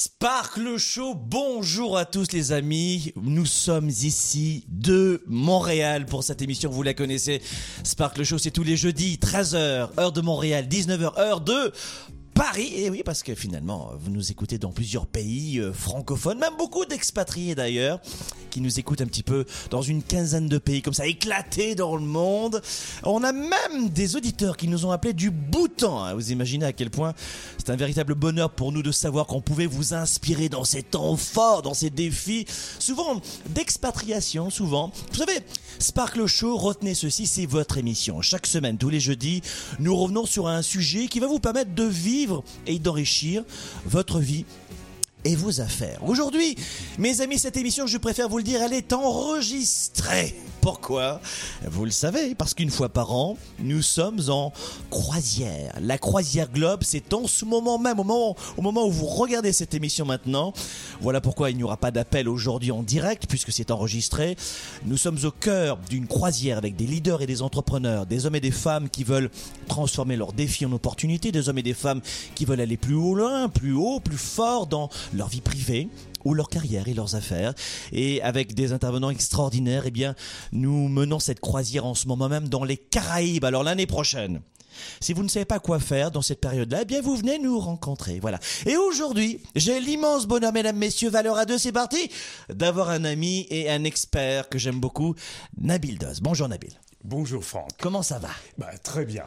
Sparkle Show, bonjour à tous les amis. Nous sommes ici de Montréal pour cette émission, vous la connaissez. Sparkle Show, c'est tous les jeudis, 13h, heure de Montréal, 19h, heure de Paris, et oui, parce que finalement, vous nous écoutez dans plusieurs pays euh, francophones, même beaucoup d'expatriés d'ailleurs, qui nous écoutent un petit peu dans une quinzaine de pays comme ça, éclatés dans le monde. On a même des auditeurs qui nous ont appelés du Bhoutan. hein. Vous imaginez à quel point c'est un véritable bonheur pour nous de savoir qu'on pouvait vous inspirer dans ces temps forts, dans ces défis, souvent d'expatriation, souvent. Vous savez, Sparkle Show, retenez ceci, c'est votre émission. Chaque semaine, tous les jeudis, nous revenons sur un sujet qui va vous permettre de vivre et d'enrichir votre vie et vos affaires. Aujourd'hui, mes amis, cette émission, je préfère vous le dire, elle est enregistrée. Pourquoi? Vous le savez, parce qu'une fois par an, nous sommes en croisière. La croisière Globe, c'est en ce moment même, au moment, au moment où vous regardez cette émission maintenant. Voilà pourquoi il n'y aura pas d'appel aujourd'hui en direct, puisque c'est enregistré. Nous sommes au cœur d'une croisière avec des leaders et des entrepreneurs, des hommes et des femmes qui veulent transformer leurs défis en opportunités, des hommes et des femmes qui veulent aller plus haut, loin, plus haut, plus fort dans leur vie privée ou leur carrière et leurs affaires. Et avec des intervenants extraordinaires, eh bien, nous menons cette croisière en ce moment même dans les Caraïbes. Alors l'année prochaine. Si vous ne savez pas quoi faire dans cette période-là, eh bien vous venez nous rencontrer. Voilà. Et aujourd'hui, j'ai l'immense bonheur, mesdames, messieurs, valeur à deux, c'est parti, d'avoir un ami et un expert que j'aime beaucoup, Nabil Doz. Bonjour Nabil. Bonjour Franck. Comment ça va? Bah, très bien.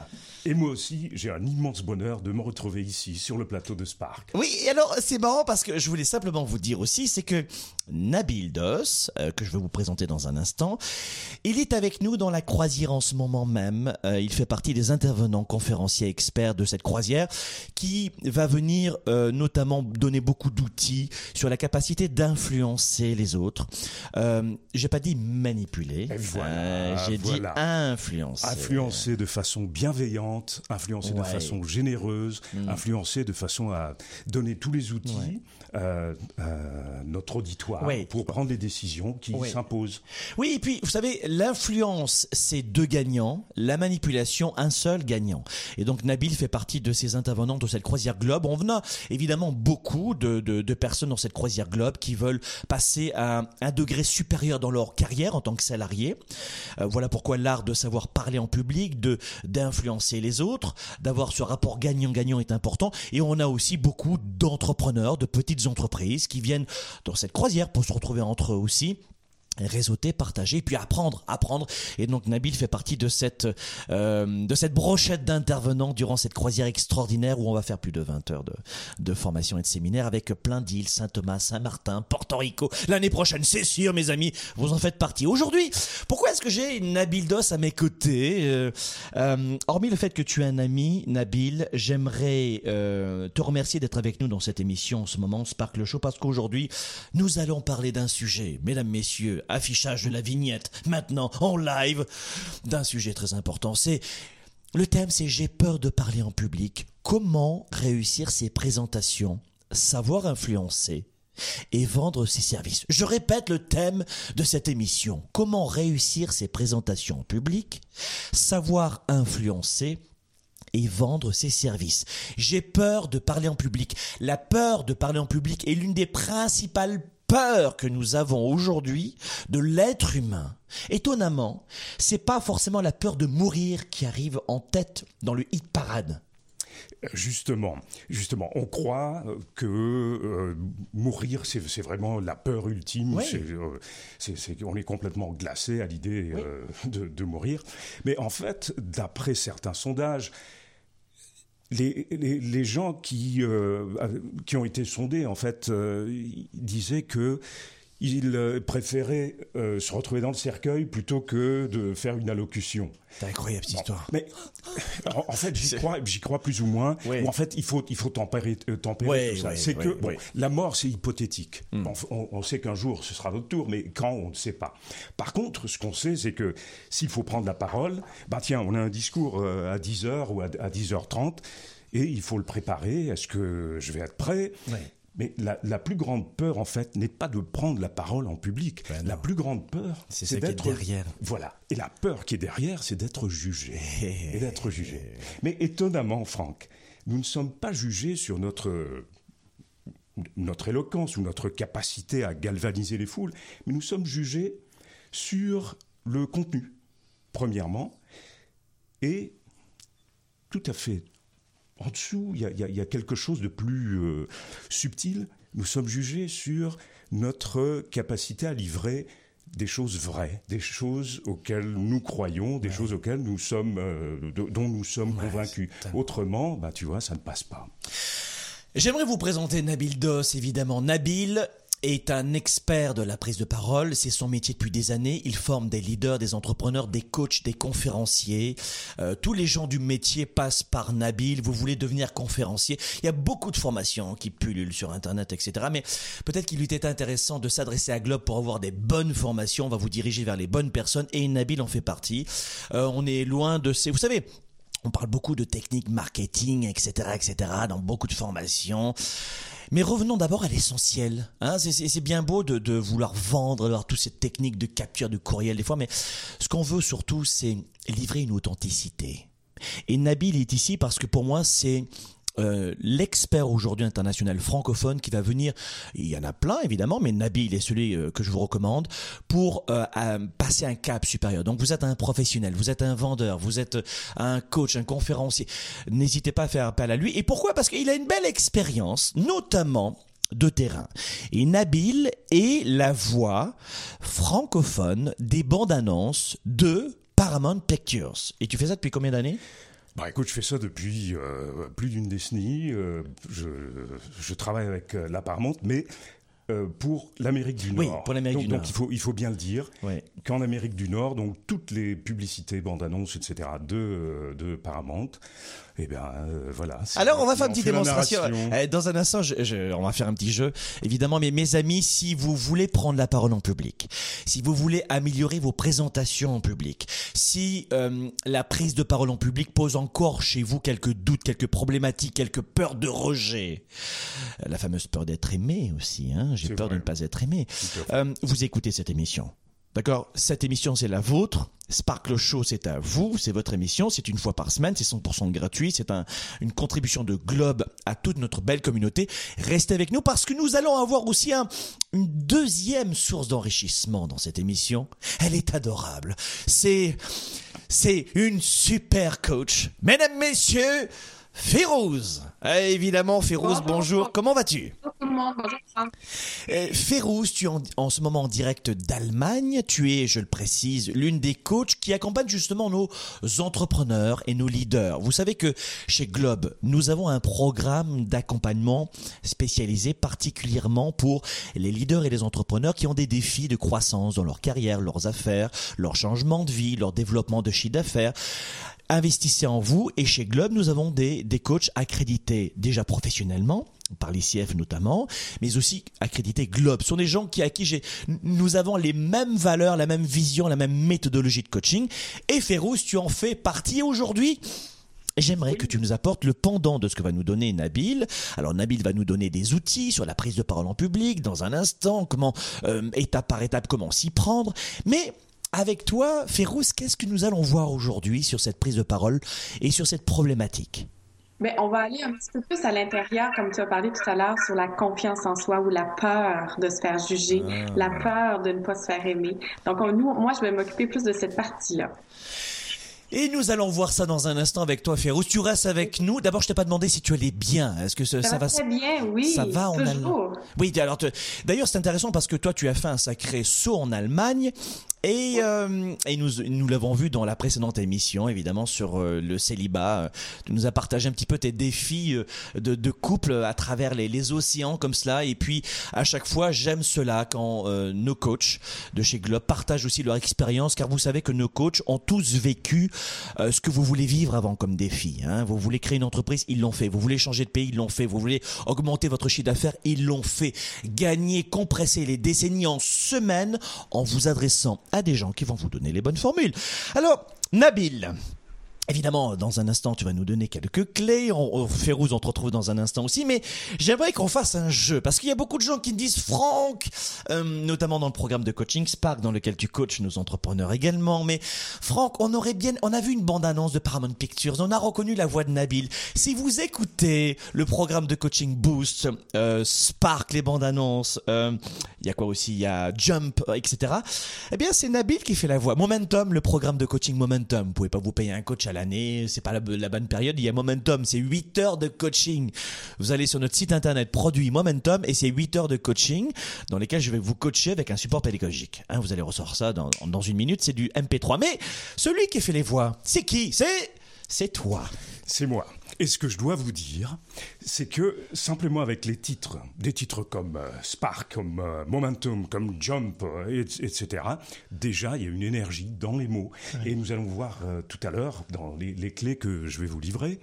Et moi aussi, j'ai un immense bonheur de me retrouver ici, sur le plateau de Spark. Oui, et alors c'est marrant parce que je voulais simplement vous dire aussi, c'est que Nabil Dos, euh, que je vais vous présenter dans un instant, il est avec nous dans la croisière en ce moment même. Euh, il fait partie des intervenants conférenciers experts de cette croisière qui va venir euh, notamment donner beaucoup d'outils sur la capacité d'influencer les autres. Euh, j'ai pas dit manipuler, voilà, j'ai voilà. dit influencer. Influencer de façon bienveillante, influencer de façon généreuse, influencer de façon à donner tous les outils Ouais. euh, à notre auditoire Ouais. pour prendre les décisions qui s'imposent. Oui, et puis vous savez, l'influence, c'est deux gagnants, la manipulation, un seul gagnant. Et donc Nabil fait partie de ces intervenants de cette croisière Globe. On a évidemment beaucoup de, de, de personnes dans cette croisière Globe qui veulent passer à un degré supérieur dans leur carrière en tant que salarié. Euh, voilà pourquoi de savoir parler en public, de d'influencer les autres, d'avoir ce rapport gagnant-gagnant est important. Et on a aussi beaucoup d'entrepreneurs, de petites entreprises qui viennent dans cette croisière pour se retrouver entre eux aussi réseauter, partager, puis apprendre, apprendre. Et donc Nabil fait partie de cette euh, de cette brochette d'intervenants durant cette croisière extraordinaire où on va faire plus de 20 heures de, formation et de séminaire avec plein d'îles, Saint-Thomas, Saint-Martin, Porto Rico. L'année prochaine, c'est sûr, mes amis, vous en faites partie. Aujourd'hui, pourquoi est-ce que j'ai Nabil Dos à mes côtés Euh, euh, Hormis le fait que tu es un ami, Nabil, j'aimerais euh, te remercier d'être avec nous dans cette émission en ce moment, Sparkle Show, parce qu'aujourd'hui, nous allons parler d'un sujet, mesdames, messieurs, affichage de la vignette, maintenant, en live, d'un sujet très important. C'est le thème, c'est j'ai peur de parler en public. Comment réussir ses présentations, savoir influencer et vendre ses services? Je répète le thème de cette émission. Comment réussir ses présentations en public, savoir influencer et vendre ses services? J'ai peur de parler en public. La peur de parler en public est l'une des principales peurs que nous avons aujourd'hui de l'être humain. Étonnamment, c'est pas forcément la peur de mourir qui arrive en tête dans le hit parade. Justement, justement, on croit que euh, mourir, c'est vraiment la peur ultime. Euh, c'est on est complètement glacé à l'idée euh, de, de, mourir. Mais en fait, d'après certains sondages, les, les, les, gens qui, qui ont été sondés, en fait, disaient que il euh, préférait euh, se retrouver dans le cercueil plutôt que de faire une allocution. C'est incroyable cette histoire. Mais en, fait, j'y crois, j'y crois plus ou moins. en fait, il faut, il faut tempérer, euh, tempérer tout ça. c'est que la mort, c'est hypothétique. Hmm. On, sait qu'un jour, ce sera notre tour, mais quand, on ne sait pas. Par contre, ce qu'on sait, c'est que s'il faut prendre la parole, bah tiens, on a un discours à 10 h ou à, 10h30 et il faut le préparer. Est-ce que je vais être prêt? Mais la, plus grande peur, en fait, n'est pas de prendre la parole en public. Ben la plus grande peur, c'est d'être derrière. Voilà. Et la peur qui est derrière, c'est d'être jugé. et d'être jugé. Mais étonnamment, Franck, nous ne sommes pas jugés sur notre notre éloquence ou notre capacité à galvaniser les foules, mais nous sommes jugés sur le contenu, premièrement, et tout à fait en dessous, il y, a, quelque chose de plus euh, subtil. Nous sommes jugés sur notre capacité à livrer des choses vraies, des choses auxquelles nous croyons, des choses auxquelles nous sommes, euh, dont nous sommes convaincus. Autrement, bah, tu vois, ça ne passe pas. J'aimerais vous présenter Nabil Dos, évidemment. Nabil est un expert de la prise de parole. C'est son métier depuis des années. Il forme des leaders, des entrepreneurs, des coachs, des conférenciers. Euh, tous les gens du métier passent par Nabil. Vous voulez devenir conférencier. Il y a beaucoup de formations qui pullulent sur Internet, etc. Mais peut-être qu'il lui était intéressant de s'adresser à Globe pour avoir des bonnes formations. On va vous diriger vers les bonnes personnes et Nabil en fait partie. Euh, on est loin de ces... Vous savez, on parle beaucoup de techniques marketing, etc., etc., dans beaucoup de formations. Mais revenons d'abord à l'essentiel. Hein. c'est bien beau de, vouloir vendre alors, toutes ces techniques de capture de courriel des fois, mais ce qu'on veut surtout, c'est livrer une authenticité. Et Nabil est ici parce que pour moi, c'est euh, l'expert aujourd'hui international francophone qui va venir, il y en a plein évidemment, mais Nabil est celui euh, que je vous recommande pour euh, passer un cap supérieur. Donc vous êtes un professionnel, vous êtes un vendeur, vous êtes un coach, un conférencier. N'hésitez pas à faire appel à lui. Et pourquoi? Parce qu'il a une belle expérience, notamment de terrain. Et Nabil est la voix francophone des bandes annonces de Paramount Pictures. Et tu fais ça depuis combien d'années? Bah écoute, je fais ça depuis euh, plus d'une décennie. Euh, je, je, travaille avec euh, la Paramount, mais euh, pour l'Amérique du Nord. Oui, pour l'Amérique du Nord. Donc il faut, il faut bien le dire qu'en Amérique du Nord, donc toutes les publicités, bandes annonces, etc. de, de Paramount eh bien, euh, voilà. Alors, on va faire une petite démonstration. Eh, dans un instant, je, on va faire un petit jeu. Évidemment, mais mes amis, si vous voulez prendre la parole en public, si vous voulez améliorer vos présentations en public, si euh, la prise de parole en public pose encore chez vous quelques doutes, quelques problématiques, quelques peurs de rejet, la fameuse peur d'être aimé aussi, hein, j'ai peur de ne pas être aimé, euh, vous écoutez cette émission. D'accord? Cette émission, c'est la vôtre. Sparkle Show, c'est à vous, c'est votre émission, c'est une fois par semaine, c'est 100% gratuit, c'est un, une contribution de Globe à toute notre belle communauté. Restez avec nous parce que nous allons avoir aussi un, une deuxième source d'enrichissement dans cette émission. Elle est adorable. C'est, c'est une super coach. Mesdames, messieurs, Férouz. Eh, évidemment, Férouz, bonjour. Comment vas-tu Bonjour. Eh, Férouz, tu es en, ce moment en direct d'Allemagne. Tu es, je le précise, l'une des coachs qui accompagne justement nos entrepreneurs et nos leaders. Vous savez que chez Globe, nous avons un programme d'accompagnement spécialisé particulièrement pour les leaders et les entrepreneurs qui ont des défis de croissance dans leur carrière, leurs affaires, leur changement de vie, leur développement de chiffre d'affaires investissez en vous et chez Globe, nous avons des, des coachs accrédités déjà professionnellement par l'ICF notamment, mais aussi accrédités Globe. Ce sont des gens qui, à qui j'ai, nous avons les mêmes valeurs, la même vision, la même méthodologie de coaching. Et Férouz, tu en fais partie aujourd'hui. J'aimerais que tu nous apportes le pendant de ce que va nous donner Nabil. Alors Nabil va nous donner des outils sur la prise de parole en public dans un instant, comment euh, étape par étape comment s'y prendre. Mais avec toi, Férouz, qu'est-ce que nous allons voir aujourd'hui sur cette prise de parole et sur cette problématique? Mais on va aller un petit peu plus à l'intérieur, comme tu as parlé tout à l'heure, sur la confiance en soi ou la peur de se faire juger, ah. la peur de ne pas se faire aimer. Donc, nous, moi, je vais m'occuper plus de cette partie-là. Et nous allons voir ça dans un instant avec toi, Férouz. Tu restes avec nous. D'abord, je t'ai pas demandé si tu allais bien. Est-ce que ça, Ça, va très bien, oui. Ça va en. Allemagne? Oui, alors te- d'ailleurs, c'est intéressant parce que toi, tu as fait un sacré saut en Allemagne. Et, euh, et nous, nous l'avons vu dans la précédente émission, évidemment, sur euh, le célibat. Euh, Tu nous as partagé un petit peu tes défis euh, de, de couple à travers les, les océans comme cela. Et puis, à chaque fois, j'aime cela quand euh, nos coachs de chez Globe partagent aussi leur expérience, car vous savez que nos coachs ont tous vécu euh, ce que vous voulez vivre avant comme défi. Hein. Vous voulez créer une entreprise, ils l'ont fait. Vous voulez changer de pays, ils l'ont fait. Vous voulez augmenter votre chiffre d'affaires, ils l'ont fait. Gagner, compresser les décennies en semaines en vous adressant à des gens qui vont vous donner les bonnes formules. Alors, Nabil. Évidemment, dans un instant, tu vas nous donner quelques clés. On, on, Férouz, on te retrouve dans un instant aussi. Mais j'aimerais qu'on fasse un jeu. Parce qu'il y a beaucoup de gens qui me disent, Franck, euh, notamment dans le programme de coaching Spark, dans lequel tu coaches nos entrepreneurs également. Mais Franck, on aurait bien, on a vu une bande-annonce de Paramount Pictures. On a reconnu la voix de Nabil. Si vous écoutez le programme de coaching Boost, euh, Spark, les bandes-annonces, euh, il y a quoi aussi? Il y a Jump, euh, etc. Eh bien, c'est Nabil qui fait la voix. Momentum, le programme de coaching Momentum. Vous pouvez pas vous payer un coach à l'année, c'est pas la, la bonne période. Il y a Momentum, c'est 8 heures de coaching. Vous allez sur notre site internet produit Momentum et c'est 8 heures de coaching dans lesquelles je vais vous coacher avec un support pédagogique. Hein, vous allez recevoir ça dans, dans une minute, c'est du MP3. Mais celui qui fait les voix, c'est qui? C'est c'est toi. C'est moi. Et ce que je dois vous dire, c'est que simplement avec les titres, des titres comme euh, Spark, comme euh, Momentum, comme Jump, euh, et- etc., déjà il y a une énergie dans les mots. Et nous allons voir tout à l'heure, dans les, les clés que je vais vous livrer,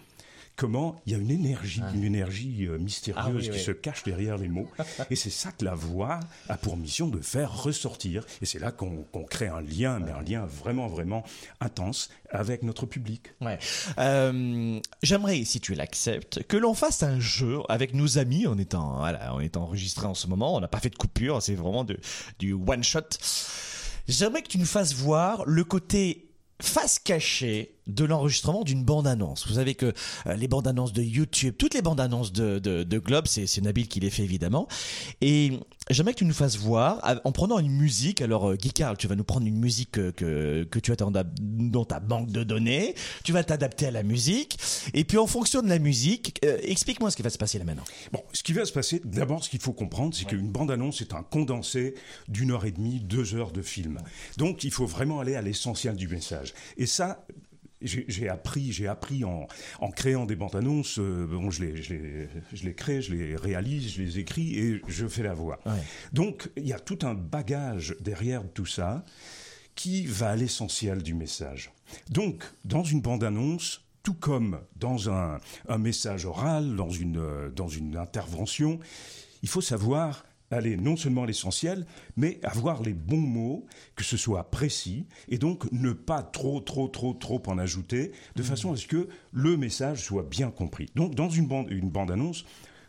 comment il y a une énergie, une énergie euh, mystérieuse Ah oui, qui oui. se cache derrière les mots. et c'est ça que la voix a pour mission de faire ressortir. Et c'est là qu'on crée un lien, mais un lien vraiment, vraiment intense avec notre public. Ouais. Euh, J'aimerais, si tu l'acceptes, que l'on fasse un jeu avec nos amis. On est, en, voilà, on est enregistré en ce moment. On n'a pas fait de coupure. C'est vraiment de, du one shot. J'aimerais que tu nous fasses voir le côté face cachée de l'enregistrement d'une bande-annonce. Vous savez que euh, les bandes-annonces de YouTube, toutes les bandes-annonces de, de, de Globe, c'est c'est Nabil qui les fait évidemment. Et j'aimerais que tu nous fasses voir, en prenant une musique, alors euh, Guy Carl, tu vas nous prendre une musique que, que, que tu as dans ta, dans ta banque de données, tu vas t'adapter à la musique, et puis en fonction de la musique, euh, explique-moi ce qui va se passer là maintenant. Bon, ce qui va se passer, d'abord, ce qu'il faut comprendre, c'est qu'une bande-annonce est un condensé d'une heure et demie, deux heures de film. Donc, il faut vraiment aller à l'essentiel du message. Et ça, j'ai appris, j'ai appris en, en créant des bandes annonces. euh, bon, je les, je les, je les crée, je les réalise, je les écris et je fais la voix. Ouais. Donc, il y a tout un bagage derrière tout ça qui va à l'essentiel du message. Donc, dans une bande-annonce, tout comme dans un, un message oral, dans une, euh, dans une intervention, il faut savoir aller non seulement à l'essentiel, mais avoir les bons mots, que ce soit précis, et donc ne pas trop, trop, trop, trop en ajouter, de façon à ce que le message soit bien compris. Donc, dans une bande, une bande-annonce,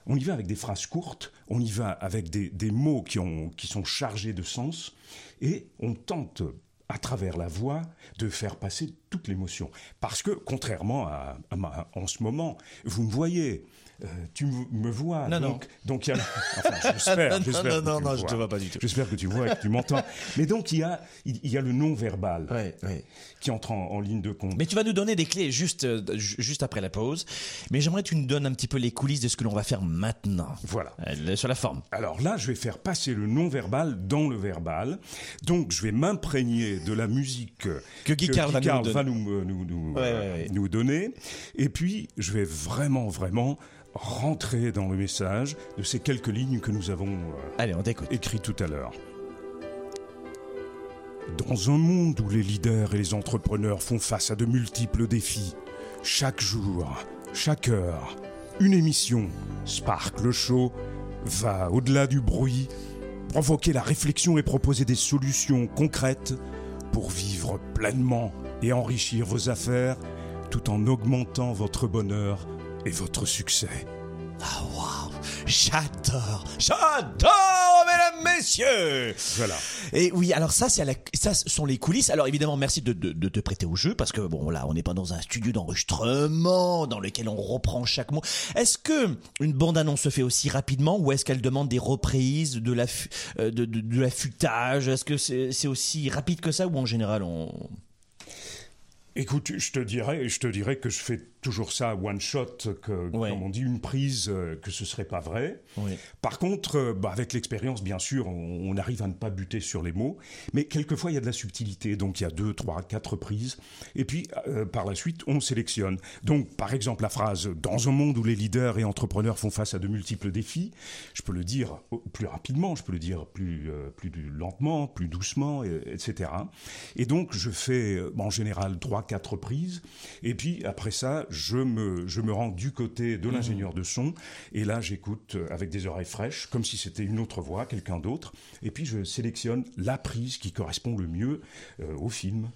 on y va avec des phrases courtes, on y va avec des, des mots qui, ont, qui sont chargés de sens, et on tente, à travers la voix, de faire passer toute l'émotion. Parce que, contrairement à, à ma- en ce moment, vous me voyez, euh, tu me vois, Non, donc, donc il y a, enfin, j'espère, Non, non, non, non, je te vois pas du tout. J'espère que tu vois et que tu m'entends. Mais donc, il y a, il, il y a le non-verbal Ouais, ouais. qui entre en, en ligne de compte. Mais tu vas nous donner des clés juste, euh, ju- juste après la pause. Mais j'aimerais que tu nous donnes un petit peu les coulisses de ce que l'on va faire maintenant. Voilà. Euh, sur la forme. Alors là, je vais faire passer le non-verbal dans le verbal. Donc, je vais m'imprégner de la musique Que Guy Carl va nous va nous, nous, ouais. nous donner. Et puis, je vais vraiment, vraiment rentrer dans le message de ces quelques lignes que nous avons euh, Allez, on t'écoute. écrites tout à l'heure. Dans un monde où les leaders et les entrepreneurs font face à de multiples défis, chaque jour, chaque heure, une émission, Spark le Show, va au-delà du bruit, provoquer la réflexion et proposer des solutions concrètes pour vivre pleinement et enrichir vos affaires tout en augmentant votre bonheur et votre succès. Ah, waouh J'adore J'adore, mesdames, messieurs Voilà. Et oui, alors ça, c'est la- ça ce sont les coulisses. Alors évidemment, merci de, de- de te prêter au jeu parce que bon là, on n'est pas dans un studio d'enregistrement dans lequel on reprend chaque mot. Est-ce que une bande annonce se fait aussi rapidement ou est-ce qu'elle demande des reprises, de la euh, de, de, de l'affûtage? Est-ce que c'est c'est aussi rapide que ça ou en général on Écoute, je te dirais, je te dirais que je fais toujours ça one shot, que, comme on dit, une prise, euh, que ce serait pas vrai. Par contre, euh, bah, avec l'expérience, bien sûr, on, arrive à ne pas buter sur les mots, mais quelquefois il y a de la subtilité, donc il y a deux, trois, quatre prises, et puis euh, par la suite on sélectionne. Donc par exemple la phrase dans un monde où les leaders et entrepreneurs font face à de multiples défis, je peux le dire plus rapidement, je peux le dire plus plus lentement, plus doucement, etc. Et donc je fais en général trois, quatre prises, et puis après ça je me, je me rends du côté de l'ingénieur de son, et là j'écoute avec des oreilles fraîches, comme si c'était une autre voix, quelqu'un d'autre, et puis je sélectionne la prise qui correspond le mieux euh, au film.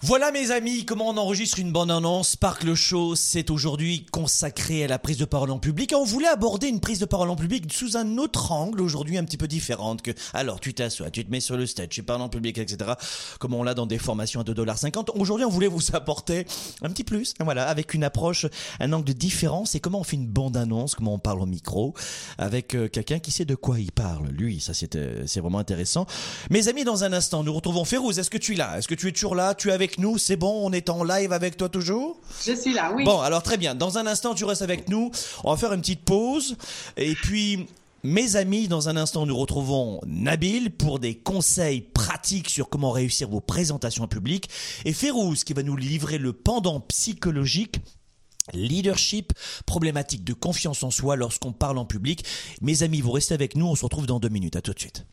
Voilà mes amis, comment on enregistre une bonne annonce. Sparkle Show, c'est aujourd'hui consacré à la prise de parole en public. Et on voulait aborder une prise de parole en public sous un autre angle, aujourd'hui un petit peu différente que, alors tu t'assois, tu te mets sur le stage, tu parles en public, etc. Comme on l'a dans des formations à 2,50$. Aujourd'hui, on voulait vous apporter un petit plus, voilà, avec une approche, un angle différent. C'est comment on fait une bande annonce, comment on parle au micro, avec euh, quelqu'un qui sait de quoi il parle. Lui, ça c'est, c'est vraiment intéressant. Mes amis, dans un instant, nous retrouvons Férouz. Est-ce que tu es là? Est-ce que tu es toujours là? Tu es avec nous, c'est bon, on est en live avec toi toujours Je suis là, oui. Bon, alors très bien. Dans un instant, tu restes avec nous. On va faire une petite pause. Et puis, mes amis, dans un instant, nous retrouvons Nabil pour des conseils pratiques sur comment réussir vos présentations en public. Et Férouz qui va nous livrer le pendant psychologique Leadership, problématique de confiance en soi lorsqu'on parle en public. Mes amis, vous restez avec nous, on se retrouve dans deux minutes. À tout de suite.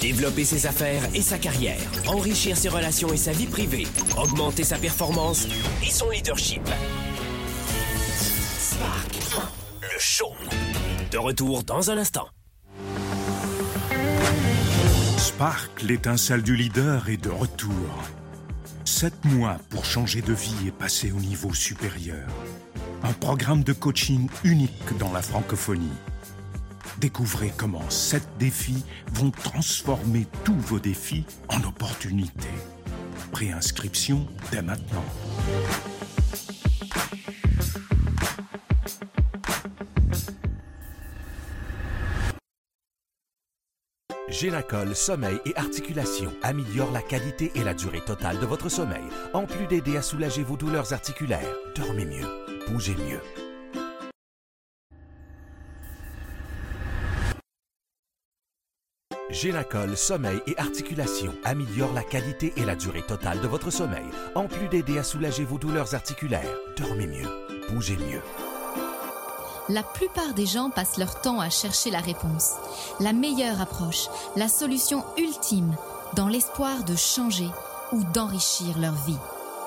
Développer ses affaires et sa carrière, enrichir ses relations et sa vie privée, augmenter sa performance et son leadership. Spark, le show. De retour dans un instant. Spark, l'étincelle du leader, est de retour. Sept mois pour changer de vie et passer au niveau supérieur. Un programme de coaching unique dans la francophonie Découvrez comment sept défis vont transformer tous vos défis en opportunités. Préinscription dès maintenant. Génacol Sommeil et Articulation améliore la qualité et la durée totale de votre sommeil, en plus d'aider à soulager vos douleurs articulaires. Dormez mieux, bougez mieux. Génacol Sommeil et Articulation améliore la qualité et la durée totale de votre sommeil, en plus d'aider à soulager vos douleurs articulaires. Dormez mieux, bougez mieux. La plupart des gens passent leur temps à chercher la réponse, la meilleure approche, la solution ultime, dans l'espoir de changer ou d'enrichir leur vie.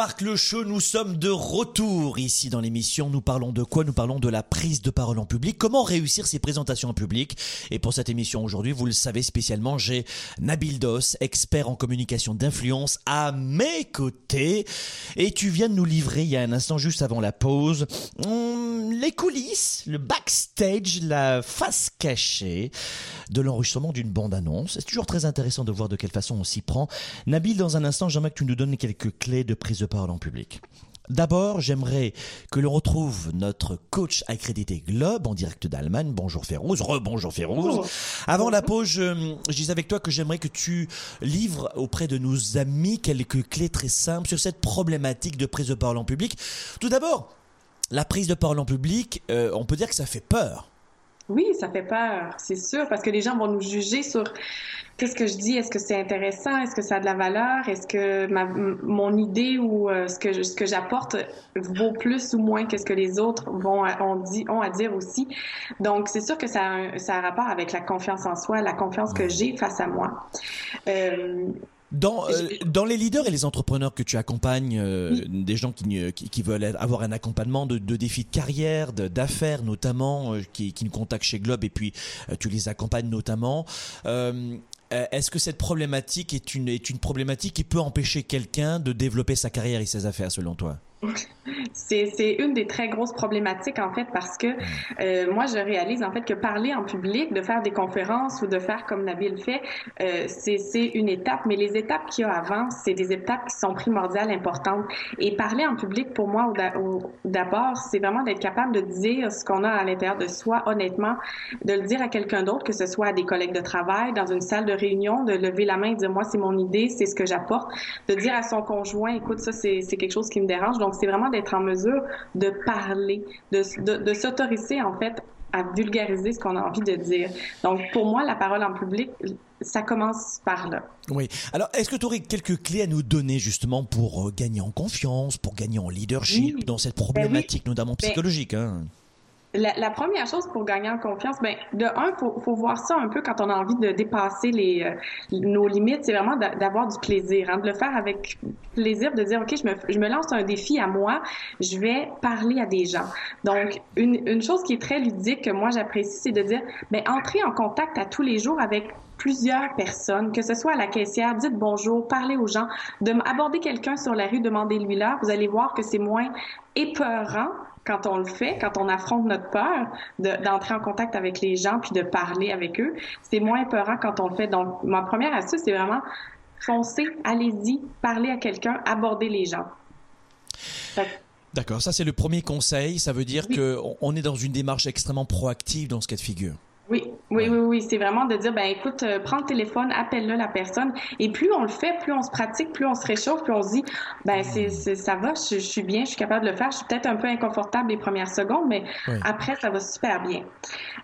Sparkle Show, nous sommes de retour ici dans l'émission. Nous parlons de quoi? Nous parlons de la prise de parole en public. Comment réussir ses présentations en public? Et pour cette émission aujourd'hui, vous le savez spécialement, j'ai Nabil Dos, expert en communication d'influence, à mes côtés. Et tu viens de nous livrer il y a un instant, juste avant la pause, hum, les coulisses, le backstage, la face cachée de l'enregistrement d'une bande-annonce. C'est toujours très intéressant de voir de quelle façon on s'y prend. Nabil, dans un instant, j'aimerais que tu nous donnes quelques clés de prise de parole en public. d'abord, j'aimerais que l'on retrouve notre coach accrédité Globe en direct d'Allemagne. Bonjour Férouz, rebonjour Férouz. Avant la pause, je, je disais avec toi que j'aimerais que tu livres auprès de nos amis quelques clés très simples sur cette problématique de prise de parole en public. Tout d'abord, la prise de parole en public, euh, on peut dire que ça fait peur. Oui, ça fait peur, c'est sûr, parce que les gens vont nous juger sur qu'est-ce que je dis, est-ce que c'est intéressant, est-ce que ça a de la valeur, est-ce que ma, mon idée ou euh, ce que ce que j'apporte vaut plus ou moins que ce que les autres vont ont, dit, ont à dire aussi. Donc c'est sûr que ça a, un, ça a un rapport avec la confiance en soi, la confiance que j'ai face à moi. Euh, dans, euh, dans les leaders et les entrepreneurs que tu accompagnes, euh, des gens qui, qui, qui, veulent avoir un accompagnement de, de défis de carrière, d'affaires notamment, euh, qui, qui nous contactent chez Globe et puis tu les accompagnes notamment. Est-ce que cette problématique est une, est une problématique qui peut empêcher quelqu'un de développer sa carrière et ses affaires selon toi? c'est une des très grosses problématiques en fait parce que euh, moi je réalise en fait que parler en public, de faire des conférences ou de faire comme Nabil fait, euh, c'est une étape, mais les étapes qu'il y a avant, c'est des étapes qui sont primordiales, importantes. Et parler en public pour moi d'abord, c'est vraiment d'être capable de dire ce qu'on a à l'intérieur de soi honnêtement, de le dire à quelqu'un d'autre, que ce soit à des collègues de travail, dans une salle de réunion, de lever la main et dire moi c'est mon idée, c'est ce que j'apporte, de dire à son conjoint écoute ça c'est quelque chose qui me dérange. Donc c'est vraiment d'être en mesure de parler, de, de, de s'autoriser en fait à vulgariser ce qu'on a envie de dire. Donc, pour moi, la parole en public, ça commence par là. Oui. Alors, est-ce que tu aurais quelques clés à nous donner justement pour euh, gagner en confiance, pour gagner en leadership dans cette problématique, ben oui. notamment psychologique hein? La, la, première chose pour gagner en confiance, ben de un, faut, faut voir ça un peu quand on a envie de dépasser les euh, nos limites, c'est vraiment d'avoir du plaisir, hein, de le faire avec plaisir, de dire ok, je me, je me lance un défi à moi, je vais parler à des gens. Donc une, une chose qui est très ludique que moi j'apprécie, c'est de dire ben entrer en contact à tous les jours avec plusieurs personnes, que ce soit à la caissière, dites bonjour, parlez aux gens, de aborder quelqu'un sur la rue, demandez-lui l'heure, vous allez voir que c'est moins épeurant quand on le fait, quand on affronte notre peur d'entrer en contact avec les gens puis de parler avec eux, c'est moins peurant quand on le fait. Donc, ma première astuce, c'est vraiment foncez, allez-y, parlez à quelqu'un, abordez les gens. D'accord, ça c'est le premier conseil. Ça veut dire oui. qu'on est dans une démarche extrêmement proactive dans ce cas de figure. Oui, oui, oui. C'est vraiment de dire, ben écoute, euh, prends le téléphone, appelle-le la personne. Et plus on le fait, plus on se pratique, plus on se réchauffe, plus on se dit, ben c'est, ça va, je, je, suis bien, je suis capable de le faire. Je suis peut-être un peu inconfortable les premières secondes, mais oui. après, ça va super bien.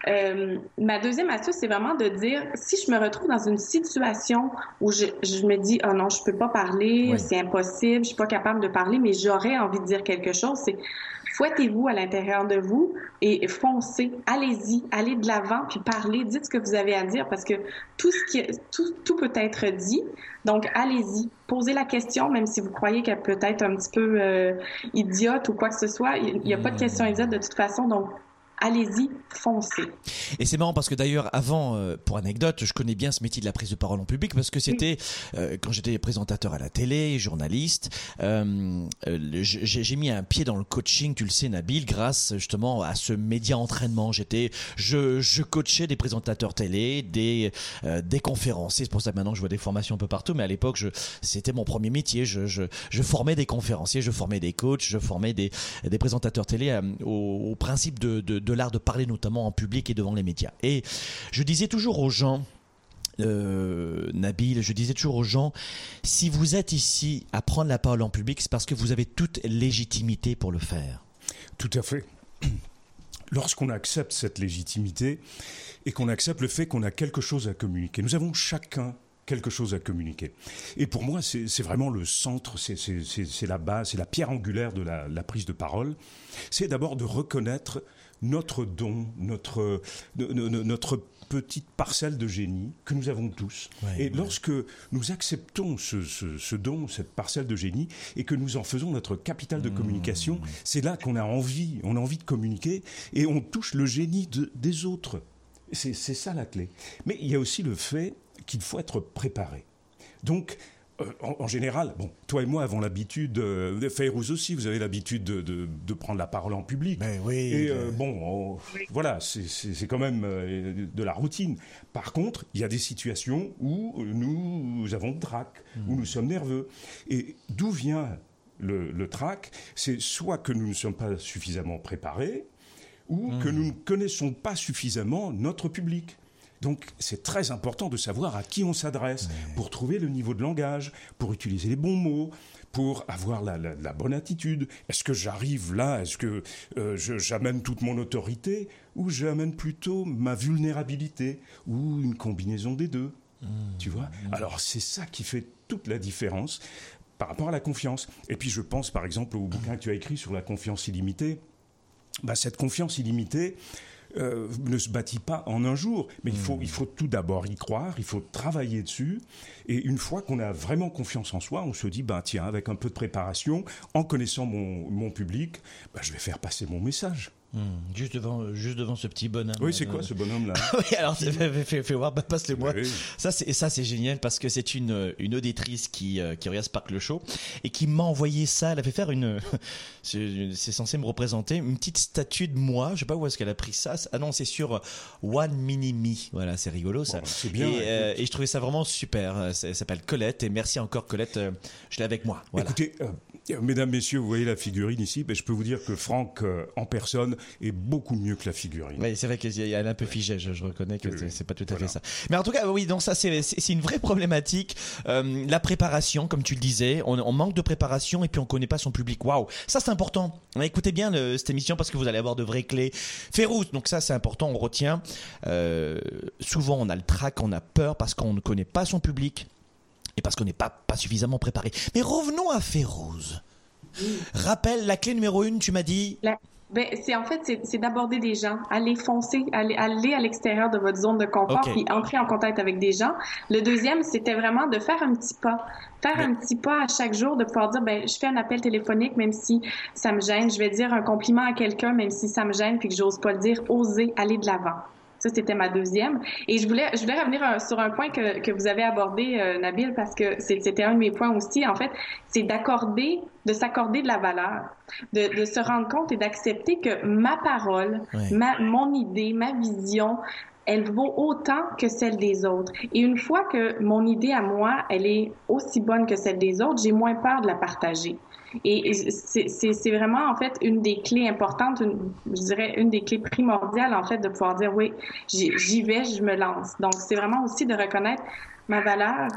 Euh, ma deuxième astuce, c'est vraiment de dire, si je me retrouve dans une situation où je, je me dis, oh non, je peux pas parler, oui. c'est impossible, je suis pas capable de parler, mais j'aurais envie de dire quelque chose, c'est fouettez-vous à l'intérieur de vous et foncez, allez-y, allez de l'avant, puis parlez, dites ce que vous avez à dire parce que tout ce qui tout, tout peut être dit. Donc allez-y, posez la question, même si vous croyez qu'elle peut être un petit peu euh, idiote ou quoi que ce soit. Il n'y a pas de question idiote de toute façon. Donc allez-y, foncez. Et c'est marrant parce que d'ailleurs, avant, euh, pour anecdote, je connais bien ce métier de la prise de parole en public parce que c'était euh, quand j'étais présentateur à la télé, journaliste. Euh, j'ai mis un pied dans le coaching, tu le sais, Nabil, grâce justement à ce média entraînement. J'étais, je, je coachais des présentateurs télé, des des conférenciers. C'est pour ça que maintenant je vois des formations un peu partout, mais à l'époque, c'était mon premier métier. Je, je, je, formais des conférenciers, je formais des coachs, je formais des, des présentateurs télé au, au, principe de, de de l'art de parler notamment en public et devant les médias. Et je disais toujours aux gens, euh, Nabil, je disais toujours aux gens, si vous êtes ici à prendre la parole en public, c'est parce que vous avez toute légitimité pour le faire. Tout à fait. Lorsqu'on accepte cette légitimité et qu'on accepte le fait qu'on a quelque chose à communiquer, nous avons chacun quelque chose à communiquer. Et pour moi, c'est vraiment le centre, c'est la base, c'est la pierre angulaire de la, la prise de parole. C'est d'abord de reconnaître notre don, notre, notre petite parcelle de génie que nous avons tous. Ouais, et ouais. lorsque nous acceptons ce, ce, ce, don, cette parcelle de génie, et que nous en faisons notre capital de mmh. communication, c'est là qu'on a envie, on a envie de communiquer, et on touche le génie de, des autres. C'est ça la clé. Mais il y a aussi le fait qu'il faut être préparé. Donc, euh, en, en, général, bon, toi et moi avons l'habitude, euh, Fayrouz aussi, vous avez l'habitude de, de, de, prendre la parole en public. Mais oui. Et euh, bon, on, oui. voilà, c'est quand même euh, de la routine. Par contre, il y a des situations où nous avons de trac, mmh. où nous sommes nerveux. Et d'où vient le, le trac, c'est soit que nous ne sommes pas suffisamment préparés, ou que nous ne connaissons pas suffisamment notre public. Donc c'est très important de savoir à qui on s'adresse pour trouver le niveau de langage, pour utiliser les bons mots, pour avoir la, la- la bonne attitude. Est-ce que j'arrive là? Est-ce que euh, j'amène toute mon autorité? Ou j'amène plutôt ma vulnérabilité? Ou une combinaison des deux? Tu vois? Alors c'est ça qui fait toute la différence par rapport à la confiance. Et puis je pense par exemple au bouquin que tu as écrit sur la confiance illimitée. Bah, cette confiance illimitée euh, ne se bâtit pas en un jour, mais il, faut, tout d'abord y croire, il faut travailler dessus, et une fois qu'on a vraiment confiance en soi, on se dit, ben tiens, avec un peu de préparation, en connaissant mon, mon public, bah, je vais faire passer mon message. Hmm, juste devant, juste devant ce petit bonhomme. Oui, c'est Euh, quoi ce bonhomme-là oui, alors fais, voir, bah, passe-le-moi. Oui. Ça, c'est ça, c'est génial parce que c'est une une auditrice qui euh, qui regarde Spark le show et qui m'a envoyé ça. Elle a fait faire une, c'est c'est censé me représenter une petite statue de moi. Je sais pas où est-ce qu'elle a pris ça. Ah non, c'est sur euh, One Mini Me. Voilà, c'est rigolo ça. Bon, c'est bien, Et, euh, je trouvais ça vraiment super. Euh, ça- Elle s'appelle Colette et merci encore Colette. euh, Je l'ai avec moi. Voilà. Écoutez, euh, euh, mesdames, messieurs, vous voyez la figurine ici, je peux vous dire que Franck, euh, en personne, est beaucoup mieux que la figurine. Oui, c'est vrai qu'elle est un peu figée. Je, je reconnais que Oui, c'est- pas tout à Voilà. fait ça. Mais en tout cas, oui, donc ça, c'est une vraie problématique. Euh, la préparation, comme tu le disais, on, on manque de préparation et puis on connaît pas son public. Waouh, ça c'est important. Écoutez bien le- cette émission parce que vous allez avoir de vraies clés. Férouz, donc ça c'est important, on retient. Euh, souvent, on a le trac, on a peur parce qu'on ne connaît pas son public et parce qu'on n'est pas, pas suffisamment préparé. Mais revenons à Férouz. Rappelle la clé numéro une, tu m'as dit. La- Ben, c'est en fait, c'est- d'aborder des gens, aller foncer, aller, aller à l'extérieur de votre zone de confort, puis entrer en contact avec des gens. Le deuxième, c'était vraiment de faire un petit pas, faire Mais- un petit pas à chaque jour, de pouvoir dire, ben, je fais un appel téléphonique, même si ça me gêne, je vais dire un compliment à quelqu'un, même si ça me gêne, puis que j'ose pas le dire, oser aller de l'avant. Ça, c'était ma deuxième. Et je voulais, je voulais revenir euh, sur un point que, que vous avez abordé, euh, Nabil, parce que c'était un de mes points aussi. En fait, c'est d'accorder, de s'accorder de la valeur, de, de se rendre compte et d'accepter que ma parole, ma, mon idée, ma vision, elle vaut autant que celle des autres. Et une fois que mon idée à moi, elle est aussi bonne que celle des autres, j'ai moins peur de la partager. Et c'est vraiment, en fait, une des clés importantes, une- je dirais une des clés primordiales, en fait, de pouvoir dire, oui, j'y vais, je me lance. Donc, c'est vraiment aussi de reconnaître ma valeur,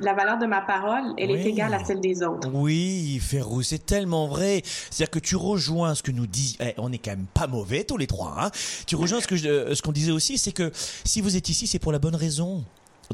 la valeur de ma parole, elle Oui. est égale à celle des autres. Oui, Ferrou, c'est tellement vrai. C'est-à-dire que tu rejoins ce que nous dit. eh, on est quand même pas mauvais tous les trois. Hein tu rejoins ce que je- euh, ce qu'on disait aussi, c'est que si vous êtes ici, c'est pour la bonne raison.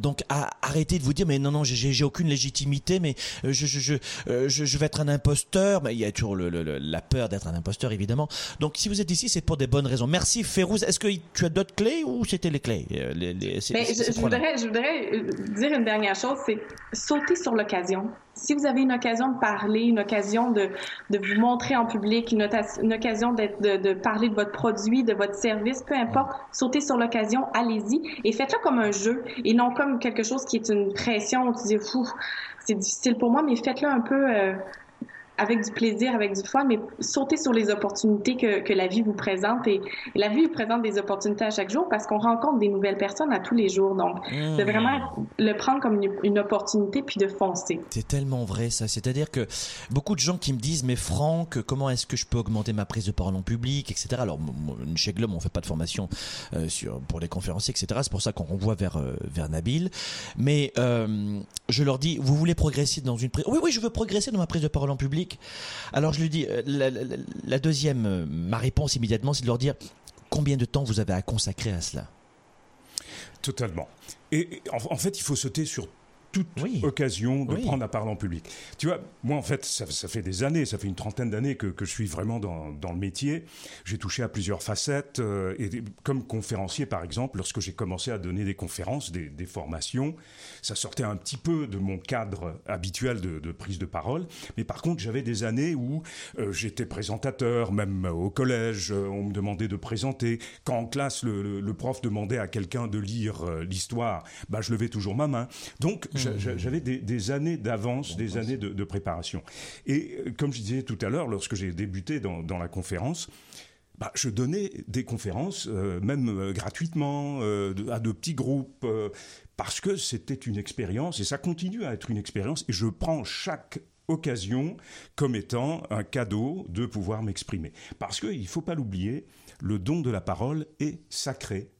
Donc à- arrêtez de vous dire mais non non j'ai- aucune légitimité mais euh, je je je, euh, je je vais être un imposteur. Mais il y a toujours le, le- la peur d'être un imposteur évidemment. Donc si vous êtes ici c'est pour des bonnes raisons. Merci Férouz. Est-ce que tu as d'autres clés ou c'était les clés Euh, les, les- c'est- Mais je, ces je voudrais, je voudrais euh, dire une dernière chose, c'est sauter sur l'occasion. Si vous avez une occasion de parler, une occasion de, de vous montrer en public, une, une occasion de, de parler de votre produit, de votre service, peu importe, sautez sur l'occasion, allez-y et faites-le comme un jeu et non comme quelque chose qui est une pression où tu dis, c'est difficile pour moi, mais faites-le un peu euh, avec du plaisir, avec du fun, mais sautez sur les opportunités que, que la vie vous présente. Et, et la vie vous présente des opportunités à chaque jour parce qu'on rencontre des nouvelles personnes à tous les jours. Donc, Mmh. de vraiment le prendre comme une, une opportunité puis de foncer. C'est tellement vrai ça. C'est-à-dire que beaucoup de gens qui me disent mais Franck, comment est-ce que je peux augmenter ma prise de parole en public, etc. Alors chez Globe on fait pas de formation euh, sur pour les conférenciers, etc. C'est pour ça qu'on renvoie vers euh, vers Nabil. Mais euh, je leur dis vous voulez progresser dans une prise. Oui oui je veux progresser dans ma prise de parole en public. Alors je lui dis euh, la, deuxième euh, ma réponse immédiatement c'est de leur dire combien de temps vous avez à consacrer à cela? Totalement. Et et en, en fait, il faut sauter sur toute Oui. occasion de Oui. prendre la parole en public. Tu vois, moi, en fait, ça, ça fait des années, ça fait une trentaine d'années que, que je suis vraiment dans, dans le métier. J'ai touché à plusieurs facettes. euh, et des- comme conférencier, par exemple, lorsque j'ai commencé à donner des conférences, des, des formations, ça sortait un petit peu de mon cadre habituel de, de prise de parole. Mais par contre, j'avais des années où euh, j'étais présentateur, même au collège, euh, on me demandait de présenter. Quand en classe, le, le- le prof demandait à quelqu'un de lire euh, l'histoire, bah, je levais toujours ma main. Donc, j'avais des, des années d'avance, des années de, de préparation. Et euh, comme je disais tout à l'heure, lorsque j'ai débuté dans, dans la conférence, bah, je donnais des conférences, euh, même euh, gratuitement, euh, de- à de petits groupes, parce que c'était une expérience, et ça continue à être une expérience, et je prends chaque occasion comme étant un cadeau de pouvoir m'exprimer. Parce qu'il ne faut pas l'oublier, le don de la parole est sacré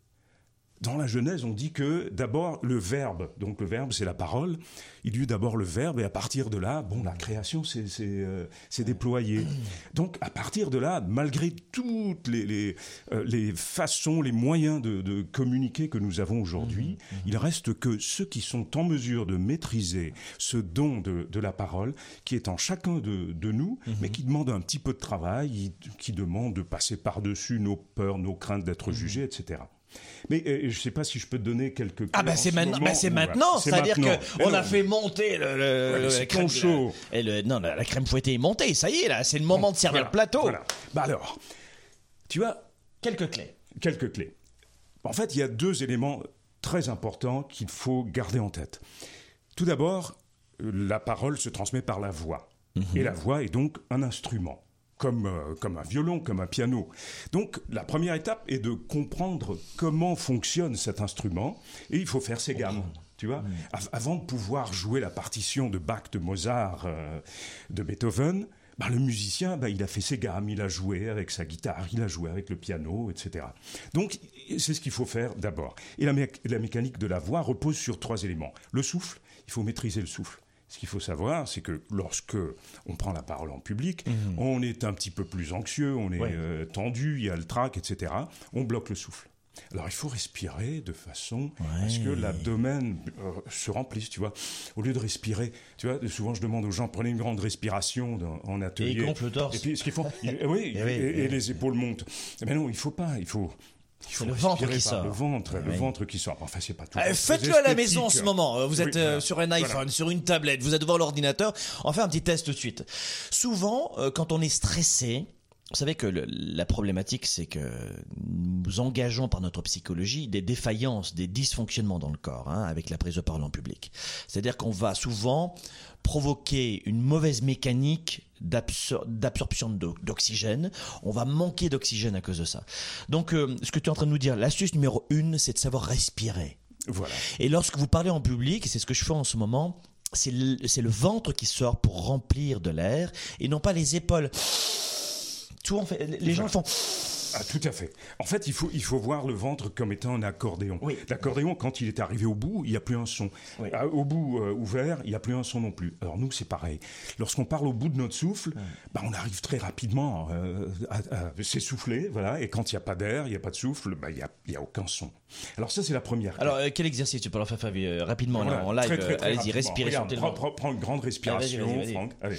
dans la Genèse, on dit que d'abord le verbe, donc le verbe c'est la parole, il y eut d'abord le verbe et à partir de là, bon, la création s'est euh, déployée. Donc à partir de là, malgré toutes les, euh, façons, les moyens de, communiquer que nous avons aujourd'hui, mmh, mmh. il reste que ceux qui sont en mesure de maîtriser ce don de, la parole, qui est en chacun de, nous, mais qui demande un petit peu de travail, qui demande de passer par-dessus nos peurs, nos craintes d'être jugés, etc. Mais euh, je ne sais pas si je peux te donner quelques. Ah bah c'est maintenant, bah c'est maintenant, c'est-à-dire que on a fait monter le, le, ouais, crème chaud. Et le, non, la, crème fouettée est montée, ça y est là, c'est le moment bon, de servir voilà, le plateau. Voilà. Bah alors, tu as quelques clés. Quelques clés. En fait, il y a deux éléments très importants qu'il faut garder en tête. Tout d'abord, la parole se transmet par la voix. -hmm. Et la voix est donc un instrument comme, euh, comme un violon, comme un piano. Donc la première étape est de comprendre comment fonctionne cet instrument et il faut faire ses gammes. Tu vois, avant de pouvoir jouer la partition de Bach, de Mozart, euh, de Beethoven, bah, le musicien, bah, il a fait ses gammes, il a joué avec sa guitare, il a joué avec le piano, etc. Donc, c'est ce qu'il faut faire d'abord. Et la, mé la mécanique de la voix repose sur trois éléments. Le souffle, il faut maîtriser le souffle. Ce qu'il faut savoir, c'est que lorsque on prend la parole en public, mmh. on est un petit peu plus anxieux, on est ouais. euh, tendu, il y a le trac, etc. On bloque le souffle. Alors il faut respirer de façon ouais. à ce que l'abdomen euh, se remplisse, tu vois. Au lieu de respirer, tu vois, souvent je demande aux gens prenez une grande respiration dans, en atelier. Et ils gonflent le torse. Et puis ce qu'ils font, ils, oui, et, et les épaules montent. Mais non, il faut pas, il faut c'est le ventre qui sort. Le ventre, le ventre qui sort. Enfin, c'est pas tout. Euh, Faites-le à la maison en ce moment. Vous êtes oui, voilà. sur un iPhone, voilà. sur une tablette, vous êtes devant l'ordinateur. On fait un petit test tout de suite. Souvent, euh, quand on est stressé, vous savez que le, la problématique, c'est que nous engageons par notre psychologie des défaillances, des dysfonctionnements dans le corps, hein, avec la prise de parole en public. C'est-à-dire qu'on va souvent provoquer une mauvaise mécanique d'absorption d'oxygène. On va manquer d'oxygène à cause de ça. Donc, euh, ce que tu es en train de nous dire, l'astuce numéro une, c'est de savoir respirer. Voilà. Et lorsque vous parlez en public, et c'est ce que je fais en ce moment, c'est le, le ventre qui sort pour remplir de l'air et non pas les épaules. Tout en fait, les gens font. Ah, tout à fait. En fait, il faut, il faut voir le ventre comme étant un accordéon. Oui. L'accordéon, quand il est arrivé au bout, il n'y a plus un son. Oui. Ah, au bout euh, ouvert, il n'y a plus un son non plus. Alors nous, c'est pareil. Lorsqu'on parle au bout de notre souffle, oui. bah, on arrive très rapidement euh, à, à s'essouffler. Voilà. Et quand il n'y a pas d'air, il n'y a pas de souffle, bah, il n'y a, y a aucun son. Alors ça, c'est la première. Alors, euh, quel exercice tu peux leur faire, Fabien Rapidement, voilà, là, en live. Allez-y, respirez. Prends, prends, prends, une grande respiration, allez, vas -y, vas -y, Franck. Allez.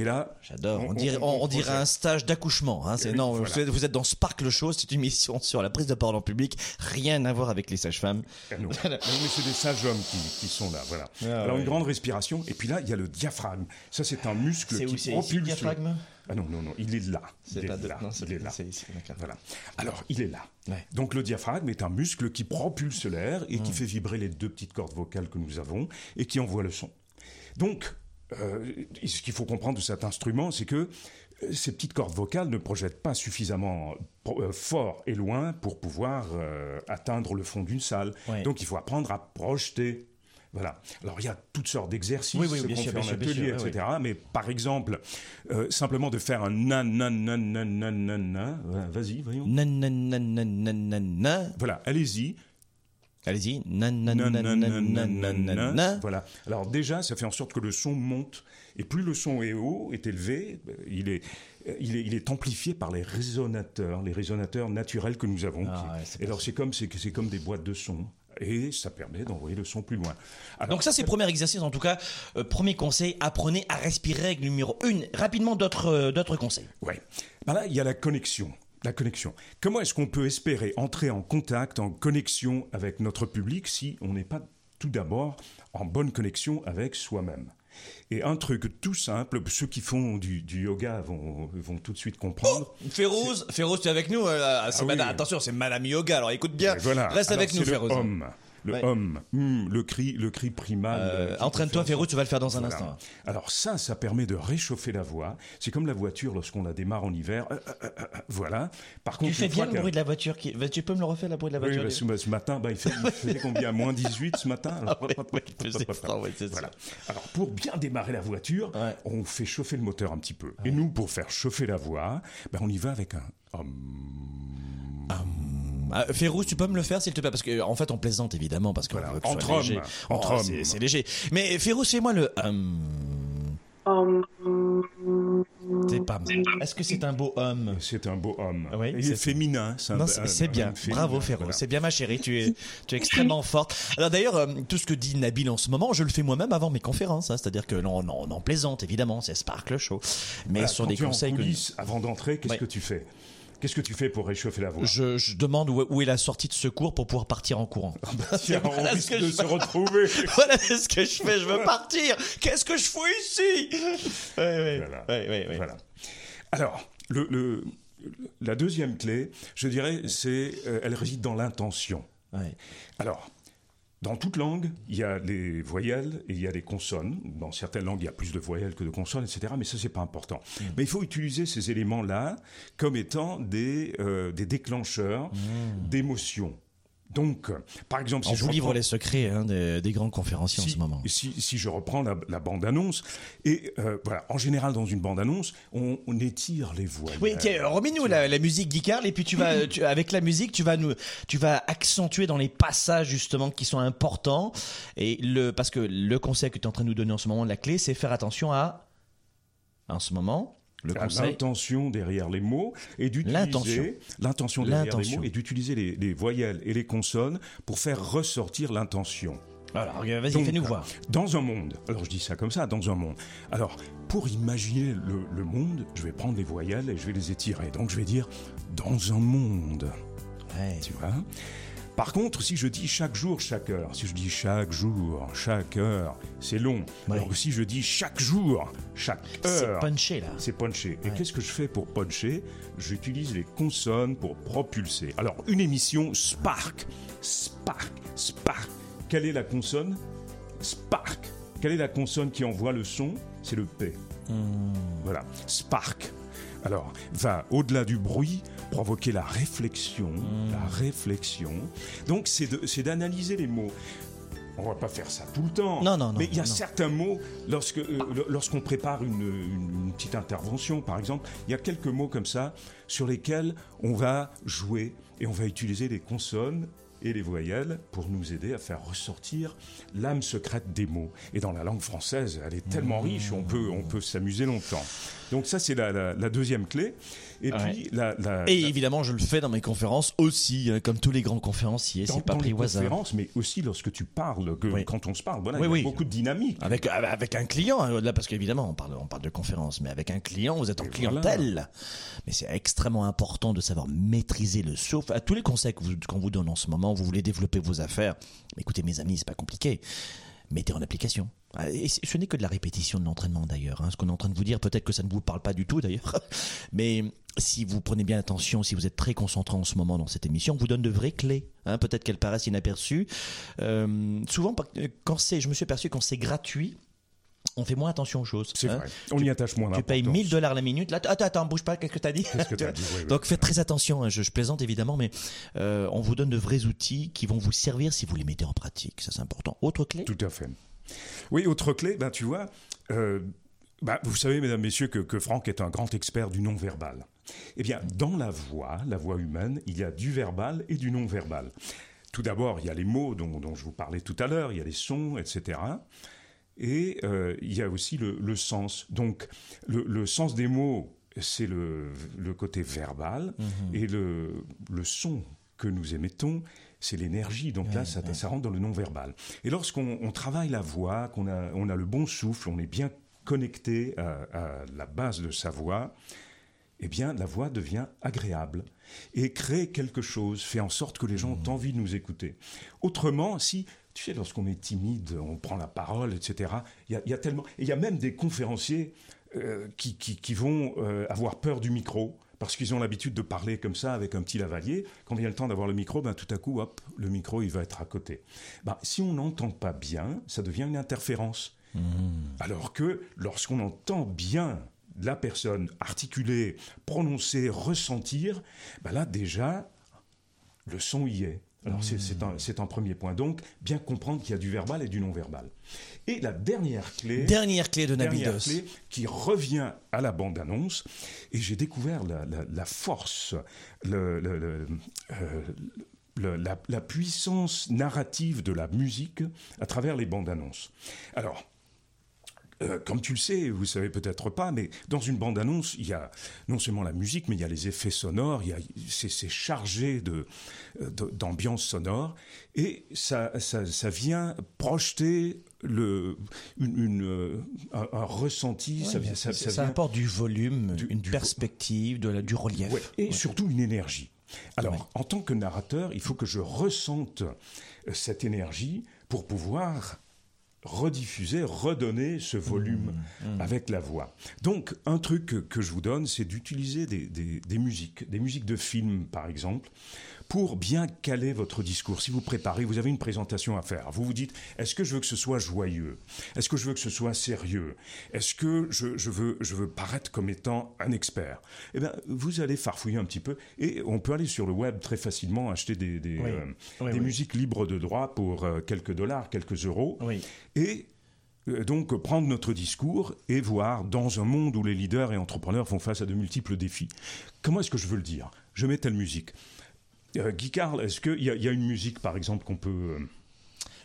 Et là, j'adore. On, on, dirait, on, on dirait un stage d'accouchement. Hein. C'est non, voilà. vous, êtes, dans Sparkle Show. C'est une mission sur la prise de parole en public, rien à voir avec les sages-femmes. Ah non, mais c'est des sages-hommes qui, qui, sont là. Voilà. Ah, Alors ouais. une grande respiration. Et puis là, il y a le diaphragme. Ça, c'est un muscle qui où, propulse. le diaphragme ah non, non, non, il est là. C'est il est là. Non, il est là. Ici, voilà. Alors, il est là. Ouais. Donc, le diaphragme est un muscle qui propulse l'air et mmh. qui fait vibrer les deux petites cordes vocales que nous avons et qui envoie le son. Donc, euh, ce qu'il faut comprendre de cet instrument, c'est que euh, ces petites cordes vocales ne projettent pas suffisamment euh, fort et loin pour pouvoir euh, atteindre le fond d'une salle. Ouais. Donc il faut apprendre à projeter. Voilà. Alors il y a toutes sortes d'exercices oui, oui, qu'on fait en atelier, etc. Oui. Mais par exemple, euh, simplement de faire un nan nan nan nan nan nan nan. Vas-y, voyons. Nan nan nan nan nan nan nan. Voilà, allez-y. Allez-y. Voilà. Alors déjà, ça fait en sorte que le son monte. Et plus le son est haut, est élevé, il est, il est, il est amplifié par les résonateurs, les résonateurs naturels que nous avons. Ah, ouais, alors c'est comme, c'est, c'est comme des boîtes de son. Et ça permet d'envoyer le son plus loin. Alors, Donc ça, c'est le premier exercice. En tout cas, euh, premier conseil, apprenez à respirer. Règle numéro une. Rapidement, d'autres, euh, d'autres conseils. Ouais. Ben là, il y a la connexion. La connexion. Comment est-ce qu'on peut espérer entrer en contact, en connexion avec notre public si on n'est pas tout d'abord en bonne connexion avec soi-même? Et un truc tout simple, ceux qui font du, du yoga vont, vont, tout de suite comprendre. Oh Férouz, Férouz, tu es avec nous euh, ah, oui. Attention, c'est Madame Yoga, alors écoute bien. Voilà. Reste alors, avec nous, Férouz. Homme. Le Ouais. hum, hum, le cri, le cri primal. Euh, euh, Entraîne-toi, sorte- tu vas le faire dans un Voilà. instant. Alors ça, ça permet de réchauffer la voix. C'est comme la voiture lorsqu'on la démarre en hiver. Euh, voilà. Par contre, Tu fais bien le bruit de la voiture. Qui... Bah, Tu peux me le refaire, le bruit de la Oui, voiture bah, ce, ce matin, bah, il, fait, il faisait combien? Moins 18 ce matin? Ah ouais, froid, ouais, Voilà. Alors, pour bien démarrer la voiture, on fait chauffer le moteur un petit peu. Et nous, pour faire chauffer la voix, ben, on y va avec un hum. Ah, Férouz, tu peux me le faire s'il te plaît? Parce que en fait on plaisante évidemment parce Voilà, que entre soit hommes, léger. entre Oh, hommes. c'est- léger. Mais Férouz, fais-moi le. hum. Hum, C'est pas. Est-ce que c'est un beau homme C'est un beau homme. Oui, c'est- est féminin. Non, un- c'est bien. Bravo voilà. C'est bien ma chérie. Tu es, tu es extrêmement forte. Alors d'ailleurs, euh, tout ce que dit Nabil en ce moment, je le fais moi-même avant mes conférences. hein. C'est-à-dire que l'on on, on en plaisante évidemment. C'est Sparkle Show. Mais Voilà, ce sont des en conseils que coulisses, avant d'entrer, qu'est-ce Ouais. que tu fais? Qu'est-ce que tu fais pour réchauffer la voix je, je demande où, où est la sortie de secours pour pouvoir partir en courant. Tiens, on Voilà ce risque que de je se retrouver. voilà ce que je fais. Je veux partir. Qu'est-ce que je fous ici? Ouais, ouais. Voilà. Ouais. Voilà. Alors, le, le- la deuxième clé, je dirais, c'est, euh, elle réside dans l'intention. Alors, dans toute langue, il y a les voyelles et il y a les consonnes. Dans certaines langues, il y a plus de voyelles que de consonnes, etc. Mais ça, c'est pas important. Mm. Mais il faut utiliser ces éléments-là comme étant des, euh, des déclencheurs d'émotions. Donc, par exemple, si On je vous livre reprends- les secrets hein, des, des grands conférenciers en ce moment. Si, si je reprends la, la bande-annonce, et euh, voilà, en général, dans une bande-annonce, on, on étire les voix. Oui, tiens, remets-nous la, la musique Guy Carl, et puis tu vas, tu- avec la musique, tu vas nous, tu vas accentuer dans les passages justement qui sont importants. Et le, parce que le conseil que tu es en train de nous donner en ce moment, la clé, c'est faire attention à, en ce moment, le l'intention derrière les mots et d'utiliser l'intention derrière les mots et d'utiliser les, les voyelles et les consonnes pour faire ressortir l'intention. Alors, vas-y, fais-nous voir. Dans un monde, alors je dis ça comme ça, dans un monde. Alors, pour imaginer le, le monde, je vais prendre les voyelles et je vais les étirer. Donc je vais dire dans un monde. Ouais. Tu vois? Par contre, si je dis chaque jour, chaque heure, si je dis chaque jour, chaque heure, c'est long. Ouais. Alors que si je dis chaque jour, chaque C'est heure, punché là. c'est puncher. Et qu'est-ce que je fais pour puncher? J'utilise les consonnes pour propulser. Alors, une émission Spark, Spark, Spark. Quelle est la consonne? Spark. Quelle est la consonne qui envoie le son? C'est le P. Voilà, Spark. Alors, va au-delà du bruit, provoquer la réflexion, la réflexion. Donc, c'est d'analyser les mots. On va pas faire ça tout le temps. Non, non, non, Mais il y a certains mots, lorsque, euh, lo- lorsqu'on prépare une, une- une petite intervention, par exemple, il y a quelques mots comme ça sur lesquels on va jouer et on va utiliser les consonnes et les voyelles pour nous aider à faire ressortir l'âme secrète des mots. Et dans la langue française, elle est tellement riche, on peut, on peut s'amuser longtemps. Donc ça, c'est la, la- la deuxième clé. Et Ouais. puis, la, la- Et la- évidemment, je le fais dans mes conférences aussi, hein, comme tous les grands conférenciers. C'est pas dans pris les au hasard. conférences, mais aussi lorsque tu parles, que, Oui. quand on se parle, voilà, Oui, il y a oui. beaucoup de dynamique. Avec, avec un client, hein, là, parce qu'évidemment, on parle, on parle de conférence, mais avec un client, vous êtes en Et clientèle. Mais c'est extrêmement important de savoir maîtriser le souffle. À tous les conseils que vous- qu'on vous donne en ce moment, vous voulez développer vos affaires. Écoutez, mes amis, c'est pas compliqué. Mettez en application. Ah, Et ce n'est que de la répétition de l'entraînement d'ailleurs. hein. Ce qu'on est en train de vous dire, peut-être que ça ne vous parle pas du tout d'ailleurs. Mais si vous prenez bien attention, si vous êtes très concentré en ce moment dans cette émission, on vous donne de vraies clés. hein. peut-être qu'elles paraissent inaperçues. Euh, souvent, par- quand c'est, je me suis aperçu quand c'est gratuit, on fait moins attention aux choses. C'est hein. vrai. On y attache moins Tu payes d'importance. 1000 dollars la minute. Là, attends, attends, bouge pas. Qu'est-ce que t'as dit? Qu'est-ce que t'as dit Oui, oui. Donc faites très attention. hein, Je, je plaisante évidemment, mais euh, on vous donne de vrais outils qui vont vous servir si vous les mettez en pratique. Ça, c'est important. Autre clé? Tout à fait. Oui, autre clé, ben, tu vois, euh, ben, vous savez, mesdames, messieurs, que, que Franck est un grand expert du non-verbal. Eh bien, dans la voix, la voix humaine, il y a du verbal et du non-verbal. Tout d'abord, il y a les mots dont, dont je vous parlais tout à l'heure, il y a les sons, etc. Et euh, il y a aussi le, le sens. Donc, le, le sens des mots, c'est le, le côté verbal, et le, le son que nous émettons, c'est l'énergie. Donc là, ça, ça rentre dans le non-verbal. Et lorsqu'on on travaille la voix, qu'on a, on a le bon souffle, on est bien connecté à, à la base de sa voix, eh bien, la voix devient agréable et crée quelque chose, fait en sorte que les gens ont envie de nous écouter. Autrement, si, tu sais, lorsqu'on est timide, on prend la parole, etc., il y a, il y a tellement. Et il y a même des conférenciers euh, qui, qui, qui vont euh, avoir peur du micro parce qu'ils ont l'habitude de parler comme ça avec un petit lavalier. Quand vient le temps d'avoir le micro, ben, tout à coup, hop, le micro, il va être à côté. Ben, si on n'entend pas bien, ça devient une interférence. Mmh. Alors que lorsqu'on entend bien la personne articuler, prononcer, ressentir, ben là déjà, le son y est. Alors c'est un, un, premier point. Donc, bien comprendre qu'il y a du verbal et du non-verbal. Et la dernière clé... Dernière clé de Nabidos. clé qui revient à la bande-annonce. Et j'ai découvert la, force, le, euh, la, la, puissance narrative de la musique à travers les bandes annonces. Alors, euh, comme tu le sais, vous savez peut-être pas, mais dans une bande-annonce, il y a non seulement la musique, mais il y a les effets sonores, il c'est, chargé de, d'ambiance sonore, et ça, ça, vient projeter le, une, euh, un, ressenti. ça, ça, ça, apporte du volume, une perspective, de la, du relief. et surtout une énergie. Alors, en tant que narrateur, il faut que je ressente euh, cette énergie pour pouvoir rediffuser, redonner ce volume mmh, mmh. avec la voix. Donc, un truc que, je vous donne, c'est d'utiliser des, des, musiques, des musiques de films, par exemple, pour bien caler votre discours. Si vous préparez, vous avez une présentation à faire. Vous vous dites, est-ce que je veux que ce soit joyeux? Est-ce que je veux que ce soit sérieux? Est-ce que je, veux, je veux paraître comme étant un expert? Eh bien, vous allez farfouiller un petit peu et on peut aller sur le web très facilement acheter des, des, euh, musiques libres de droit pour euh, quelques dollars, quelques euros. Et euh, donc prendre notre discours et voir dans un monde où les leaders et entrepreneurs font face à de multiples défis. Comment est-ce que je veux le dire? Je mets telle musique. Euh, Guy Carl, est-ce qu'il y, y, a une musique, par exemple, qu'on peut... Euh,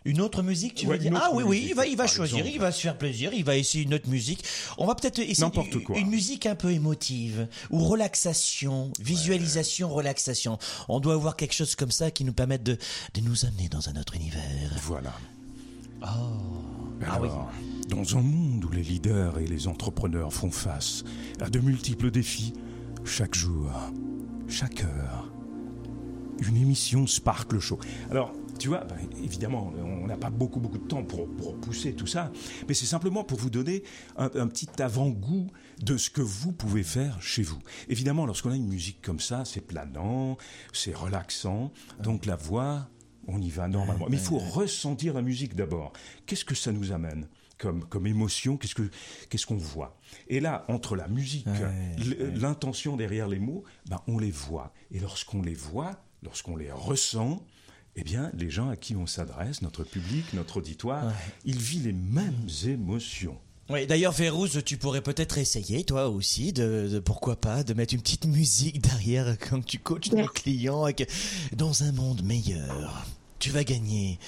une autre musique, tu veux dire Ah oui, oui, il va, il va choisir, il va se faire plaisir, il va essayer une autre musique. On va peut-être essayer une, une musique un peu émotive ou relaxation, visualisation, relaxation. On doit avoir quelque chose comme ça qui nous permette de, de nous amener dans un autre univers. Voilà. Oh. ah oui. Dans un monde où les leaders et les entrepreneurs font face à de multiples défis, chaque jour, chaque heure, une émission Sparkle Show. Alors, tu vois, ben, évidemment, on n'a pas beaucoup, beaucoup de temps pour, pousser tout ça, mais c'est simplement pour vous donner un, petit avant-goût de ce que vous pouvez faire chez vous. Évidemment, lorsqu'on a une musique comme ça, c'est planant, c'est relaxant, donc la voix, on y va normalement. Mais il faut ressentir la musique d'abord. Qu'est-ce que ça nous amène comme, comme émotion? Qu'est-ce qu'on ce qu'on voit? Et là, entre la musique, l'intention derrière les mots, ben, on les voit. Et lorsqu'on les voit, lorsqu'on les ressent, eh bien, les gens à qui on s'adresse, notre public, notre auditoire, ils vivent les mêmes émotions. Oui, d'ailleurs, Férouz, tu pourrais peut-être essayer, toi aussi, de, pourquoi pas, de mettre une petite musique derrière quand tu coaches nos clients dans un monde meilleur tu vas gagner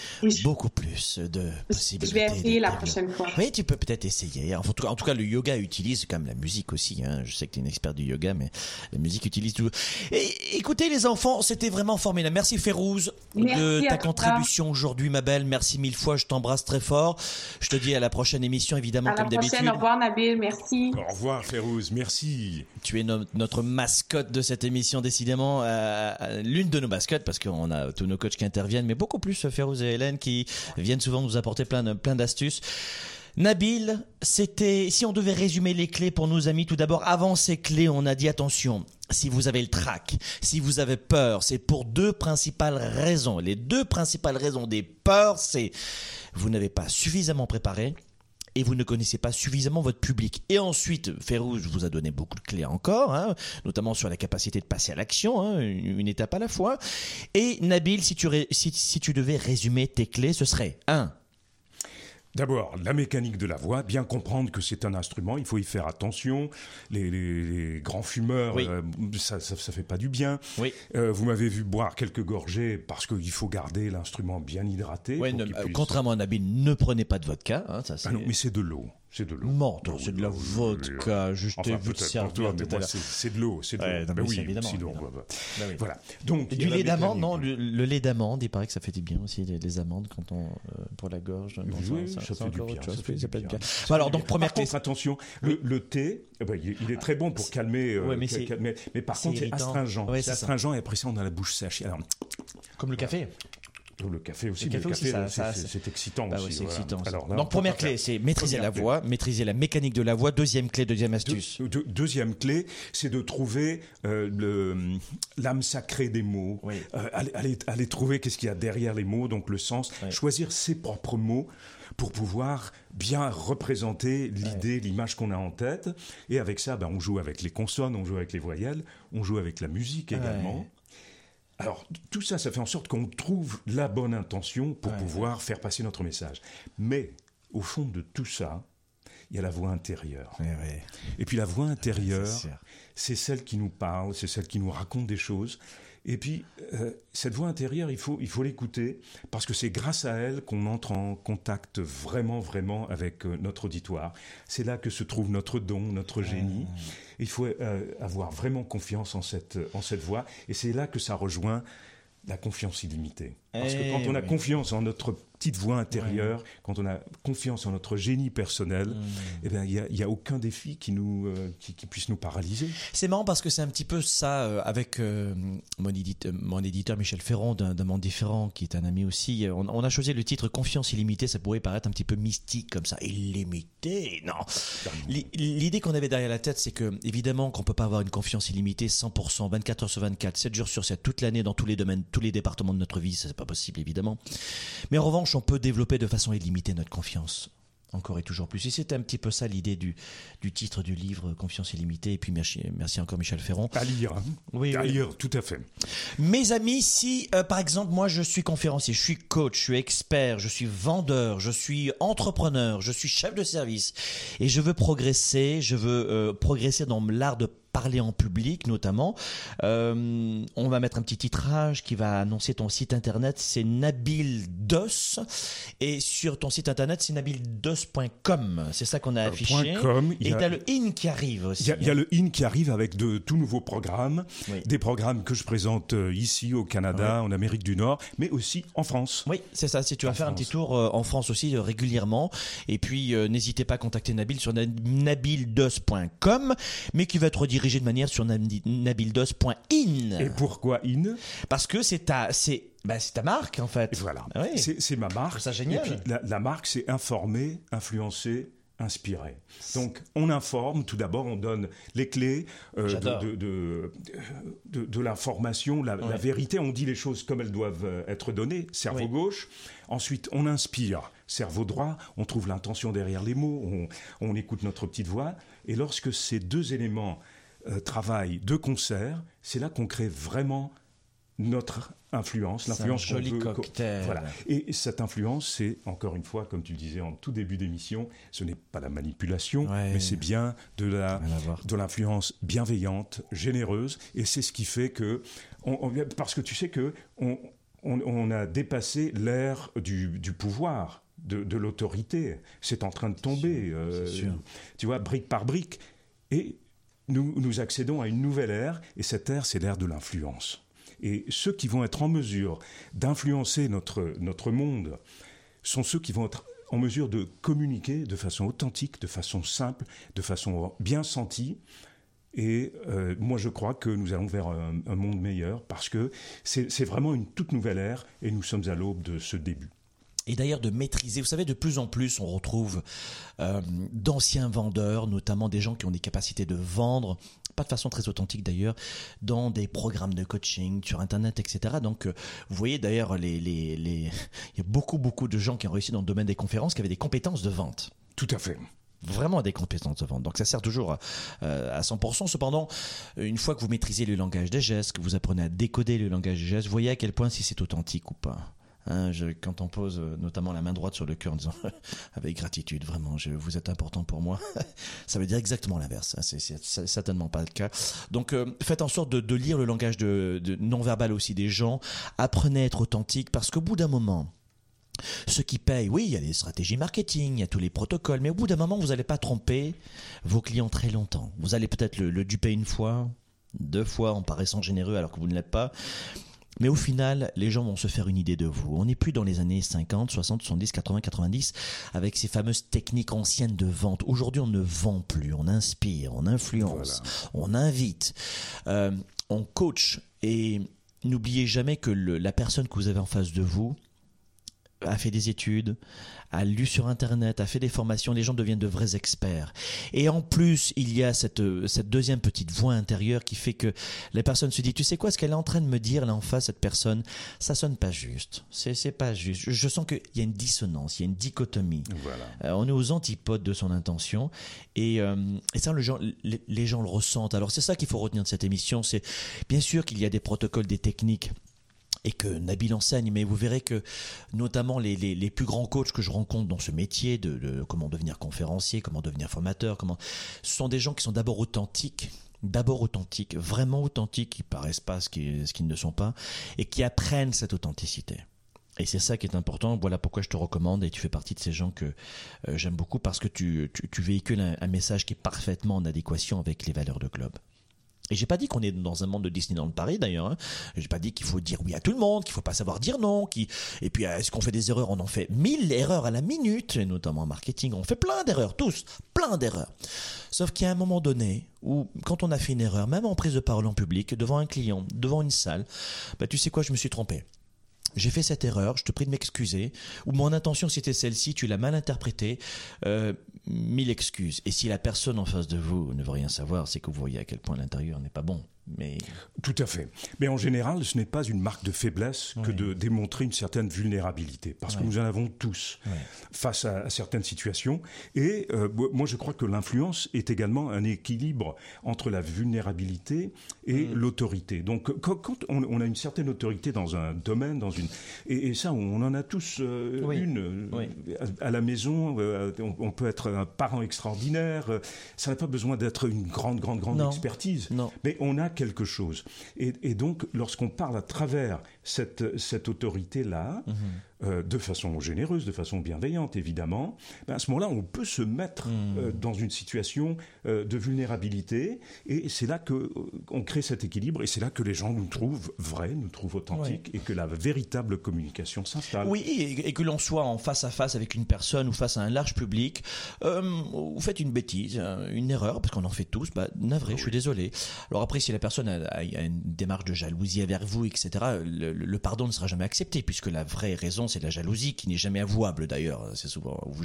beaucoup plus de possibilités. Je vais essayer la prochaine fois. Oui, tu peux peut-être essayer. En tout, cas, en tout cas, le yoga utilise quand même la musique aussi. Hein. Je sais que tu es une experte du yoga, mais la musique utilise tout. Et, écoutez, les enfants, c'était vraiment formidable. Merci Férouz de ta contribution aujourd'hui, ma belle. Merci mille fois. Je t'embrasse très fort. Je te dis à la prochaine émission, évidemment, comme d'habitude. Au revoir, Nabil. Merci. Au revoir, Férouz. Merci. Tu es notre mascotte de cette émission, décidément. Euh, l'une de nos mascottes, parce qu'on a tous nos coachs qui interviennent, mais beaucoup plus Férouz et Hélène qui viennent souvent nous apporter plein plein d'astuces. Nabil, c'était, si on devait résumer les clés pour nos amis, tout d'abord, avant ces clés, on a dit attention, si vous avez le trac, si vous avez peur, c'est pour deux principales raisons. Les deux principales raisons des peurs, c'est vous n'avez pas suffisamment préparé, et vous ne connaissez pas suffisamment votre public. Et ensuite, Férouz vous a donné beaucoup de clés encore, hein, notamment sur la capacité de passer à l'action, hein, une, étape à la fois. Et Nabil, si tu, si, si tu devais résumer tes clés, ce serait 1. D'abord, la mécanique de la voix, bien comprendre que c'est un instrument, il faut y faire attention. Les, grands fumeurs, euh, ça, ça, fait pas du bien. Oui. Euh, vous m'avez vu boire quelques gorgées parce qu'il faut garder l'instrument bien hydraté. Contrairement à Nabil, ne prenez pas de vodka. Hein, ça, ah non, mais c'est de l'eau. C'est de l'eau. Menton, c'est de la vodka. Je t'ai vu te servir C'est de l'eau. C'est de l'eau. Ben oui, évidemment. Voilà. Donc, du lait d'amande, non le, lait d'amande, il paraît que ça fait du bien aussi, les, amandes quand on, euh, pour la gorge. Oui, ça, fait du bien. Ça fait du bien. Alors, donc, première contre, attention, le thé, eh ben, il est très bon pour calmer. Euh, mais par contre, c'est astringent. C'est astringent et après ça, on a la bouche sèche. Comme le café Le café aussi, Le café café, c'est- excitant Bah aussi. oui, c'est voilà. excitant. ça. Alors là, Donc on première clé, c'est maîtriser Première la clé. voix, maîtriser la mécanique de la voix. Deuxième clé, deuxième astuce. Deux- deux- deuxième clé, c'est de trouver euh, l'âme sacrée des mots. Oui. Euh, aller, aller- aller trouver qu'est-ce qu'il y a derrière les mots, donc le sens. Oui. Choisir ses propres mots pour pouvoir bien représenter l'idée, l'image qu'on a en tête. Et avec ça, ben, on joue avec les consonnes, on joue avec les voyelles, on joue avec la musique également. Ouais. Alors, tout ça, ça fait en sorte qu'on trouve la bonne intention pour pouvoir faire passer notre message. Mais, au fond de tout ça, il y a la voix intérieure. Et puis la voix intérieure, C'est celle qui nous parle, c'est celle qui nous raconte des choses. Et puis, euh, cette voix intérieure, il faut il faut l'écouter, parce que c'est grâce à elle qu'on entre en contact vraiment, vraiment avec euh, notre auditoire. C'est là que se trouve notre don, notre génie. Il faut euh, avoir vraiment confiance en cette, en cette voix, et c'est là que ça rejoint la confiance illimitée. Parce que Eh quand on a oui. confiance en notre petite voix intérieure, quand on a confiance en notre génie personnel, eh bien, il n'y a, y a aucun défi qui, nous, euh, qui, qui puisse nous paralyser. C'est marrant parce que c'est un petit peu ça euh, avec euh, mon, édite- mon éditeur Michel Ferrand d'un monde différent qui est un ami aussi. On, on a choisi le titre Confiance illimitée. Ça pourrait paraître un petit peu mystique comme ça. Illimité Non. L'i- L'idée qu'on avait derrière la tête, c'est que évidemment qu'on peut pas avoir une confiance illimitée 100%, 24 heures sur 24, 7 jours sur 7, toute l'année dans tous les domaines, tous les départements de notre vie. Ça, c'est pas possible évidemment. Mais en revanche, on peut développer de façon illimitée notre confiance. Encore et toujours plus. Et c'était un petit peu ça l'idée du, du titre du livre, Confiance illimitée. Et puis merci, merci encore Michel Ferron. À lire. hein. Oui, à oui. lire, tout à fait. Mes amis, si euh, par exemple moi je suis conférencier, je suis coach, je suis expert, je suis vendeur, je suis entrepreneur, je suis chef de service et je veux progresser, je veux euh, progresser dans l'art de parler en public notamment. Euh, on va mettre un petit titrage qui va annoncer ton site internet, c'est Nabil Dos et sur ton site internet c'est nabildos.com. C'est ça qu'on a Euh, affiché. com, et a- t'as le in qui arrive aussi. Il y, a, y a le IN qui arrive avec de tout nouveaux programmes, Oui. des programmes que je présente euh, ici au Canada, en Amérique du Nord, mais aussi en France. Oui, c'est ça. Si tu vas En faire un petit tour en France aussi régulièrement, et puis euh, n'hésitez pas à contacter Nabil sur na- nabildos.com, mais qui va être redirigé de manière sur nabi- nabildos.in, Et pourquoi IN? Parce que c'est ta, c'est, bah, c'est ta marque en fait. Et Voilà, Ah oui. c'est ma marque. ça génial. Et puis la, la marque, c'est informer, influencer, inspirer. Donc on informe, tout d'abord on donne les clés euh, de, de, de, l'information, la, la vérité, on dit les choses comme elles doivent euh, être données, cerveau Oui. gauche. Ensuite on inspire, cerveau droit, on trouve l'intention derrière les mots, on, on écoute notre petite voix. Et lorsque ces deux éléments euh, travaillent de concert, c'est là qu'on crée vraiment notre influence, l'influence joli veut- cocktail. Voilà. Et cette influence, c'est encore une fois, comme tu le disais en tout début d'émission, ce n'est pas la manipulation, Ouais. mais c'est bien de la de l'influence bienveillante, généreuse, et c'est ce qui fait que, on- on- parce que tu sais que on, on- on a dépassé l'ère du, du pouvoir, de, de l'autorité. C'est en train de tomber, euh, sûr. tu vois, brique par brique, et nous, accédons à une nouvelle ère, et cette ère, c'est l'ère de l'influence. Et ceux qui vont être en mesure d'influencer notre, notre monde sont ceux qui vont être en mesure de communiquer de façon authentique, de façon simple, de façon bien sentie. Et euh, moi, je crois que nous allons vers un, monde meilleur parce que c'est vraiment une toute nouvelle ère et nous sommes à l'aube de ce début. Et d'ailleurs de maîtriser, vous savez, de plus en plus, on retrouve euh, d'anciens vendeurs, notamment des gens qui ont des capacités de vendre, pas de façon très authentique d'ailleurs, dans des programmes de coaching sur Internet, etc. Donc, euh, vous voyez d'ailleurs, les, les, les... il y a beaucoup, beaucoup de gens qui ont réussi dans le domaine des conférences qui avaient des compétences de vente Tout à fait. vraiment des compétences de vente. Donc ça sert toujours euh, à 100%. Cependant, une fois que vous maîtrisez le langage des gestes, que vous apprenez à décoder le langage des gestes, vous voyez à quel point si c'est authentique ou pas. Hein, je- quand on pose euh, notamment la main droite sur le cœur en disant avec gratitude, vraiment, je, vous êtes important pour moi, ça veut dire exactement l'inverse. hein, C'est certainement pas le cas. Donc euh, faites en sorte de, lire le langage de, non-verbal aussi des gens. Apprenez à être authentique parce qu'au bout d'un moment, ceux qui payent, oui, il y a les stratégies marketing, il y a tous les protocoles, mais au bout d'un moment, vous n'allez pas tromper vos clients très longtemps. Vous allez peut-être le duper une fois, deux fois en paraissant généreux alors que vous ne l'êtes pas. Mais au final, les gens vont se faire une idée de vous. On n'est plus dans les années 50, 60, 70, 80, 90 avec ces fameuses techniques anciennes de vente. Aujourd'hui, on ne vend plus, on inspire, on influence, on invite, euh, on coach. Et n'oubliez jamais que le- la personne que vous avez en face de vous, a fait des études, a lu sur Internet, a fait des formations, les gens deviennent de vrais experts. Et en plus, il y a cette, cette deuxième petite voix intérieure qui fait que la personne se dit, tu sais quoi, ce qu'elle est en train de me dire là en face, cette personne, ça sonne pas juste. C'est, c'est pas juste. Je, sens qu'il y a une dissonance, il y a une dichotomie. Voilà. Euh, on est aux antipodes de son intention. Et, euh, et ça, le gens, les, les gens le ressentent. Alors c'est ça qu'il faut retenir de cette émission. C'est bien sûr qu'il y a des protocoles, des techniques et que Nabil enseigne, mais vous verrez que notamment les, plus grands coachs que je rencontre dans ce métier de, comment devenir conférencier, comment devenir formateur, comment, ce sont des gens qui sont d'abord authentiques, d'abord authentiques, vraiment authentiques, qui paraissent pas ce qu'ils, ne sont pas, et qui apprennent cette authenticité. Et c'est ça qui est important. Voilà pourquoi je te recommande et tu fais partie de ces gens que euh, j'aime beaucoup parce que tu, véhicules un, un, message qui est parfaitement en adéquation avec les valeurs de Globe. Et j'ai pas dit qu'on est dans un monde de Disneyland Paris d'ailleurs. Hein. J'ai pas dit qu'il faut dire oui à tout le monde, qu'il faut pas savoir dire non. Qui... Et puis est-ce qu'on fait des erreurs? On en fait mille erreurs à la minute, et notamment en marketing. On fait plein d'erreurs, tous, plein d'erreurs. Sauf qu'il y a un moment donné où, quand on a fait une erreur, même en prise de parole en public, devant un client, devant une salle, bah tu sais quoi, je me suis trompé j'ai fait cette erreur, je te prie de m'excuser, ou mon intention c'était celle-ci, tu l'as mal interprétée, euh, mille excuses. Et si la personne en face de vous ne veut rien savoir, c'est que vous voyez à quel point l'intérieur n'est pas bon. Mais... Tout à fait. Mais en général, ce n'est pas une marque de faiblesse que oui. de démontrer une certaine vulnérabilité, parce oui. que nous en avons tous oui. face à, à, certaines situations. Et euh, moi, je crois que l'influence est également un équilibre entre la vulnérabilité et mmh. l'autorité. Donc, quand, quand on, on, a une certaine autorité dans un domaine, dans une et, et ça, on en a tous euh, une à, à, la maison. Euh, on, on, peut être un parent extraordinaire. Ça n'a pas besoin d'être une grande, grande, grande non. expertise. Non. Mais on a quelque chose. Et, donc, lorsqu'on parle à travers cette, cette autorité-là, mmh. Euh, de façon généreuse, de façon bienveillante, évidemment, ben à ce moment-là, on peut se mettre mmh. euh, dans une situation euh, de vulnérabilité. Et c'est là qu'on crée cet équilibre. Et c'est là que les gens nous trouvent vrais, nous trouvent authentiques, ouais. et que la véritable communication s'installe. Oui, et, et que l'on soit en face à face avec une personne ou face à un large public, vous faites une bêtise, une erreur, parce qu'on en fait tous, bah, navré, oui. je suis désolé. Alors après, si la personne a, a, une démarche de jalousie envers vous, etc., le, le, pardon ne sera jamais accepté, puisque la vraie raison, c'est la jalousie, qui n'est jamais avouable d'ailleurs. C'est souvent, vous,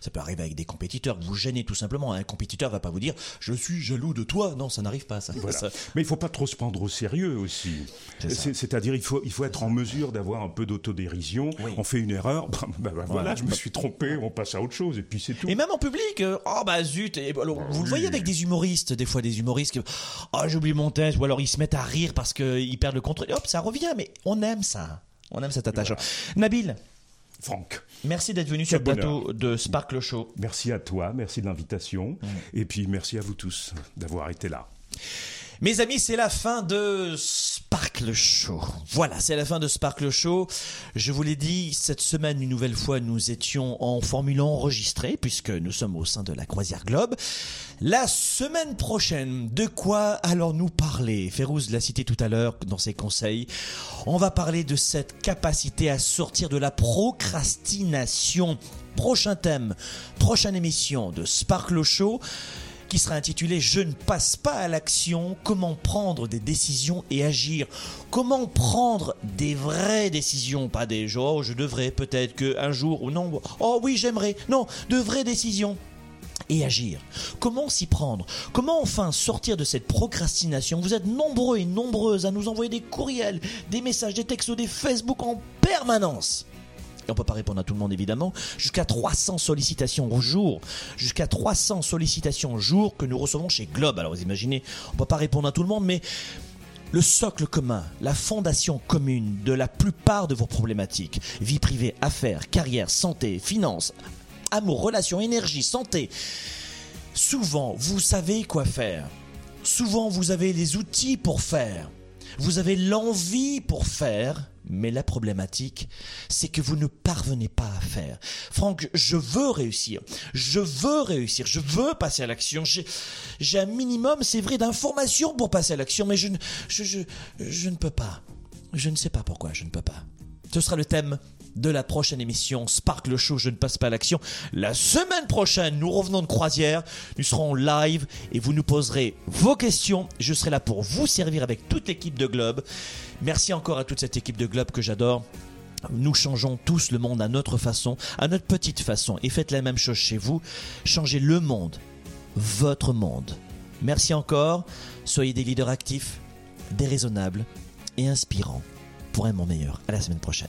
ça peut arriver avec des compétiteurs, vous gênez tout simplement. Un compétiteur va pas vous dire, je suis jaloux de toi. Non, ça n'arrive pas. Ça. Voilà. ça. Mais il faut pas trop se prendre au sérieux aussi. C'est-à-dire, il faut, il faut être en mesure d'avoir un peu d'autodérision. Oui. On fait une erreur, ben, ben, ben, voilà, je me suis trompé, on passe à autre chose, et puis c'est tout. Et même en public, euh, oh bah zut. Et, alors, vous oui. le voyez avec des humoristes, des fois des humoristes qui, oh j'oublie mon texte, ou alors ils se mettent à rire parce qu'ils perdent le contrôle. Et hop, ça revient. Mais on aime ça. On aime cet attachement. Voilà. Nabil. Franck. Merci d'être venu sur le plateau de Sparkle Show. Merci à toi, merci de l'invitation. Mmh. Et puis merci à vous tous d'avoir été là. Mes amis, c'est la fin de Sparkle Show. Voilà, c'est la fin de Sparkle Show. Je vous l'ai dit, cette semaine, une nouvelle fois, nous étions en Formule 1 enregistré, puisque nous sommes au sein de la Croisière Globe. La semaine prochaine, de quoi allons-nous parler? Férouz l'a cité tout à l'heure dans ses conseils. On va parler de cette capacité à sortir de la procrastination. Prochain thème, prochaine émission de Sparkle Show qui sera intitulé Je ne passe pas à l'action, comment prendre des décisions et agir. Comment prendre des vraies décisions, pas des genre oh, je devrais peut-être que un jour ou non, oh oui j'aimerais, non, de vraies décisions et agir. Comment s'y prendre? Comment enfin sortir de cette procrastination? Vous êtes nombreux et nombreuses à nous envoyer des courriels, des messages, des textos, des Facebook en permanence et on peut pas répondre à tout le monde évidemment, jusqu'à 300 sollicitations au jour, jusqu'à 300 sollicitations au jour que nous recevons chez Globe. Alors vous imaginez, on peut pas répondre à tout le monde, mais le socle commun, la fondation commune de la plupart de vos problématiques, vie privée, affaires, carrière, santé, finances, amour, relations, énergie, santé, souvent vous savez quoi faire. Souvent vous avez les outils pour faire. Vous avez l'envie pour faire, mais la problématique, c'est que vous ne parvenez pas à faire. Franck, je veux réussir. Je veux réussir. Je veux passer à l'action. J'ai un minimum, c'est vrai, d'informations pour passer à l'action, mais je, je, je, je ne peux pas. Je ne sais pas pourquoi je ne peux pas. Ce sera le thème de la prochaine émission Sparkle Show, je ne passe pas à l'action. La semaine prochaine, nous revenons de croisière, nous serons live et vous nous poserez vos questions. Je serai là pour vous servir avec toute l'équipe de Globe. Merci encore à toute cette équipe de Globe que j'adore. Nous changeons tous le monde à notre façon, à notre petite façon, et faites la même chose chez vous. Changez le monde, votre monde. Merci encore, soyez des leaders actifs, déraisonnables et inspirants pour un monde meilleur. À la semaine prochaine.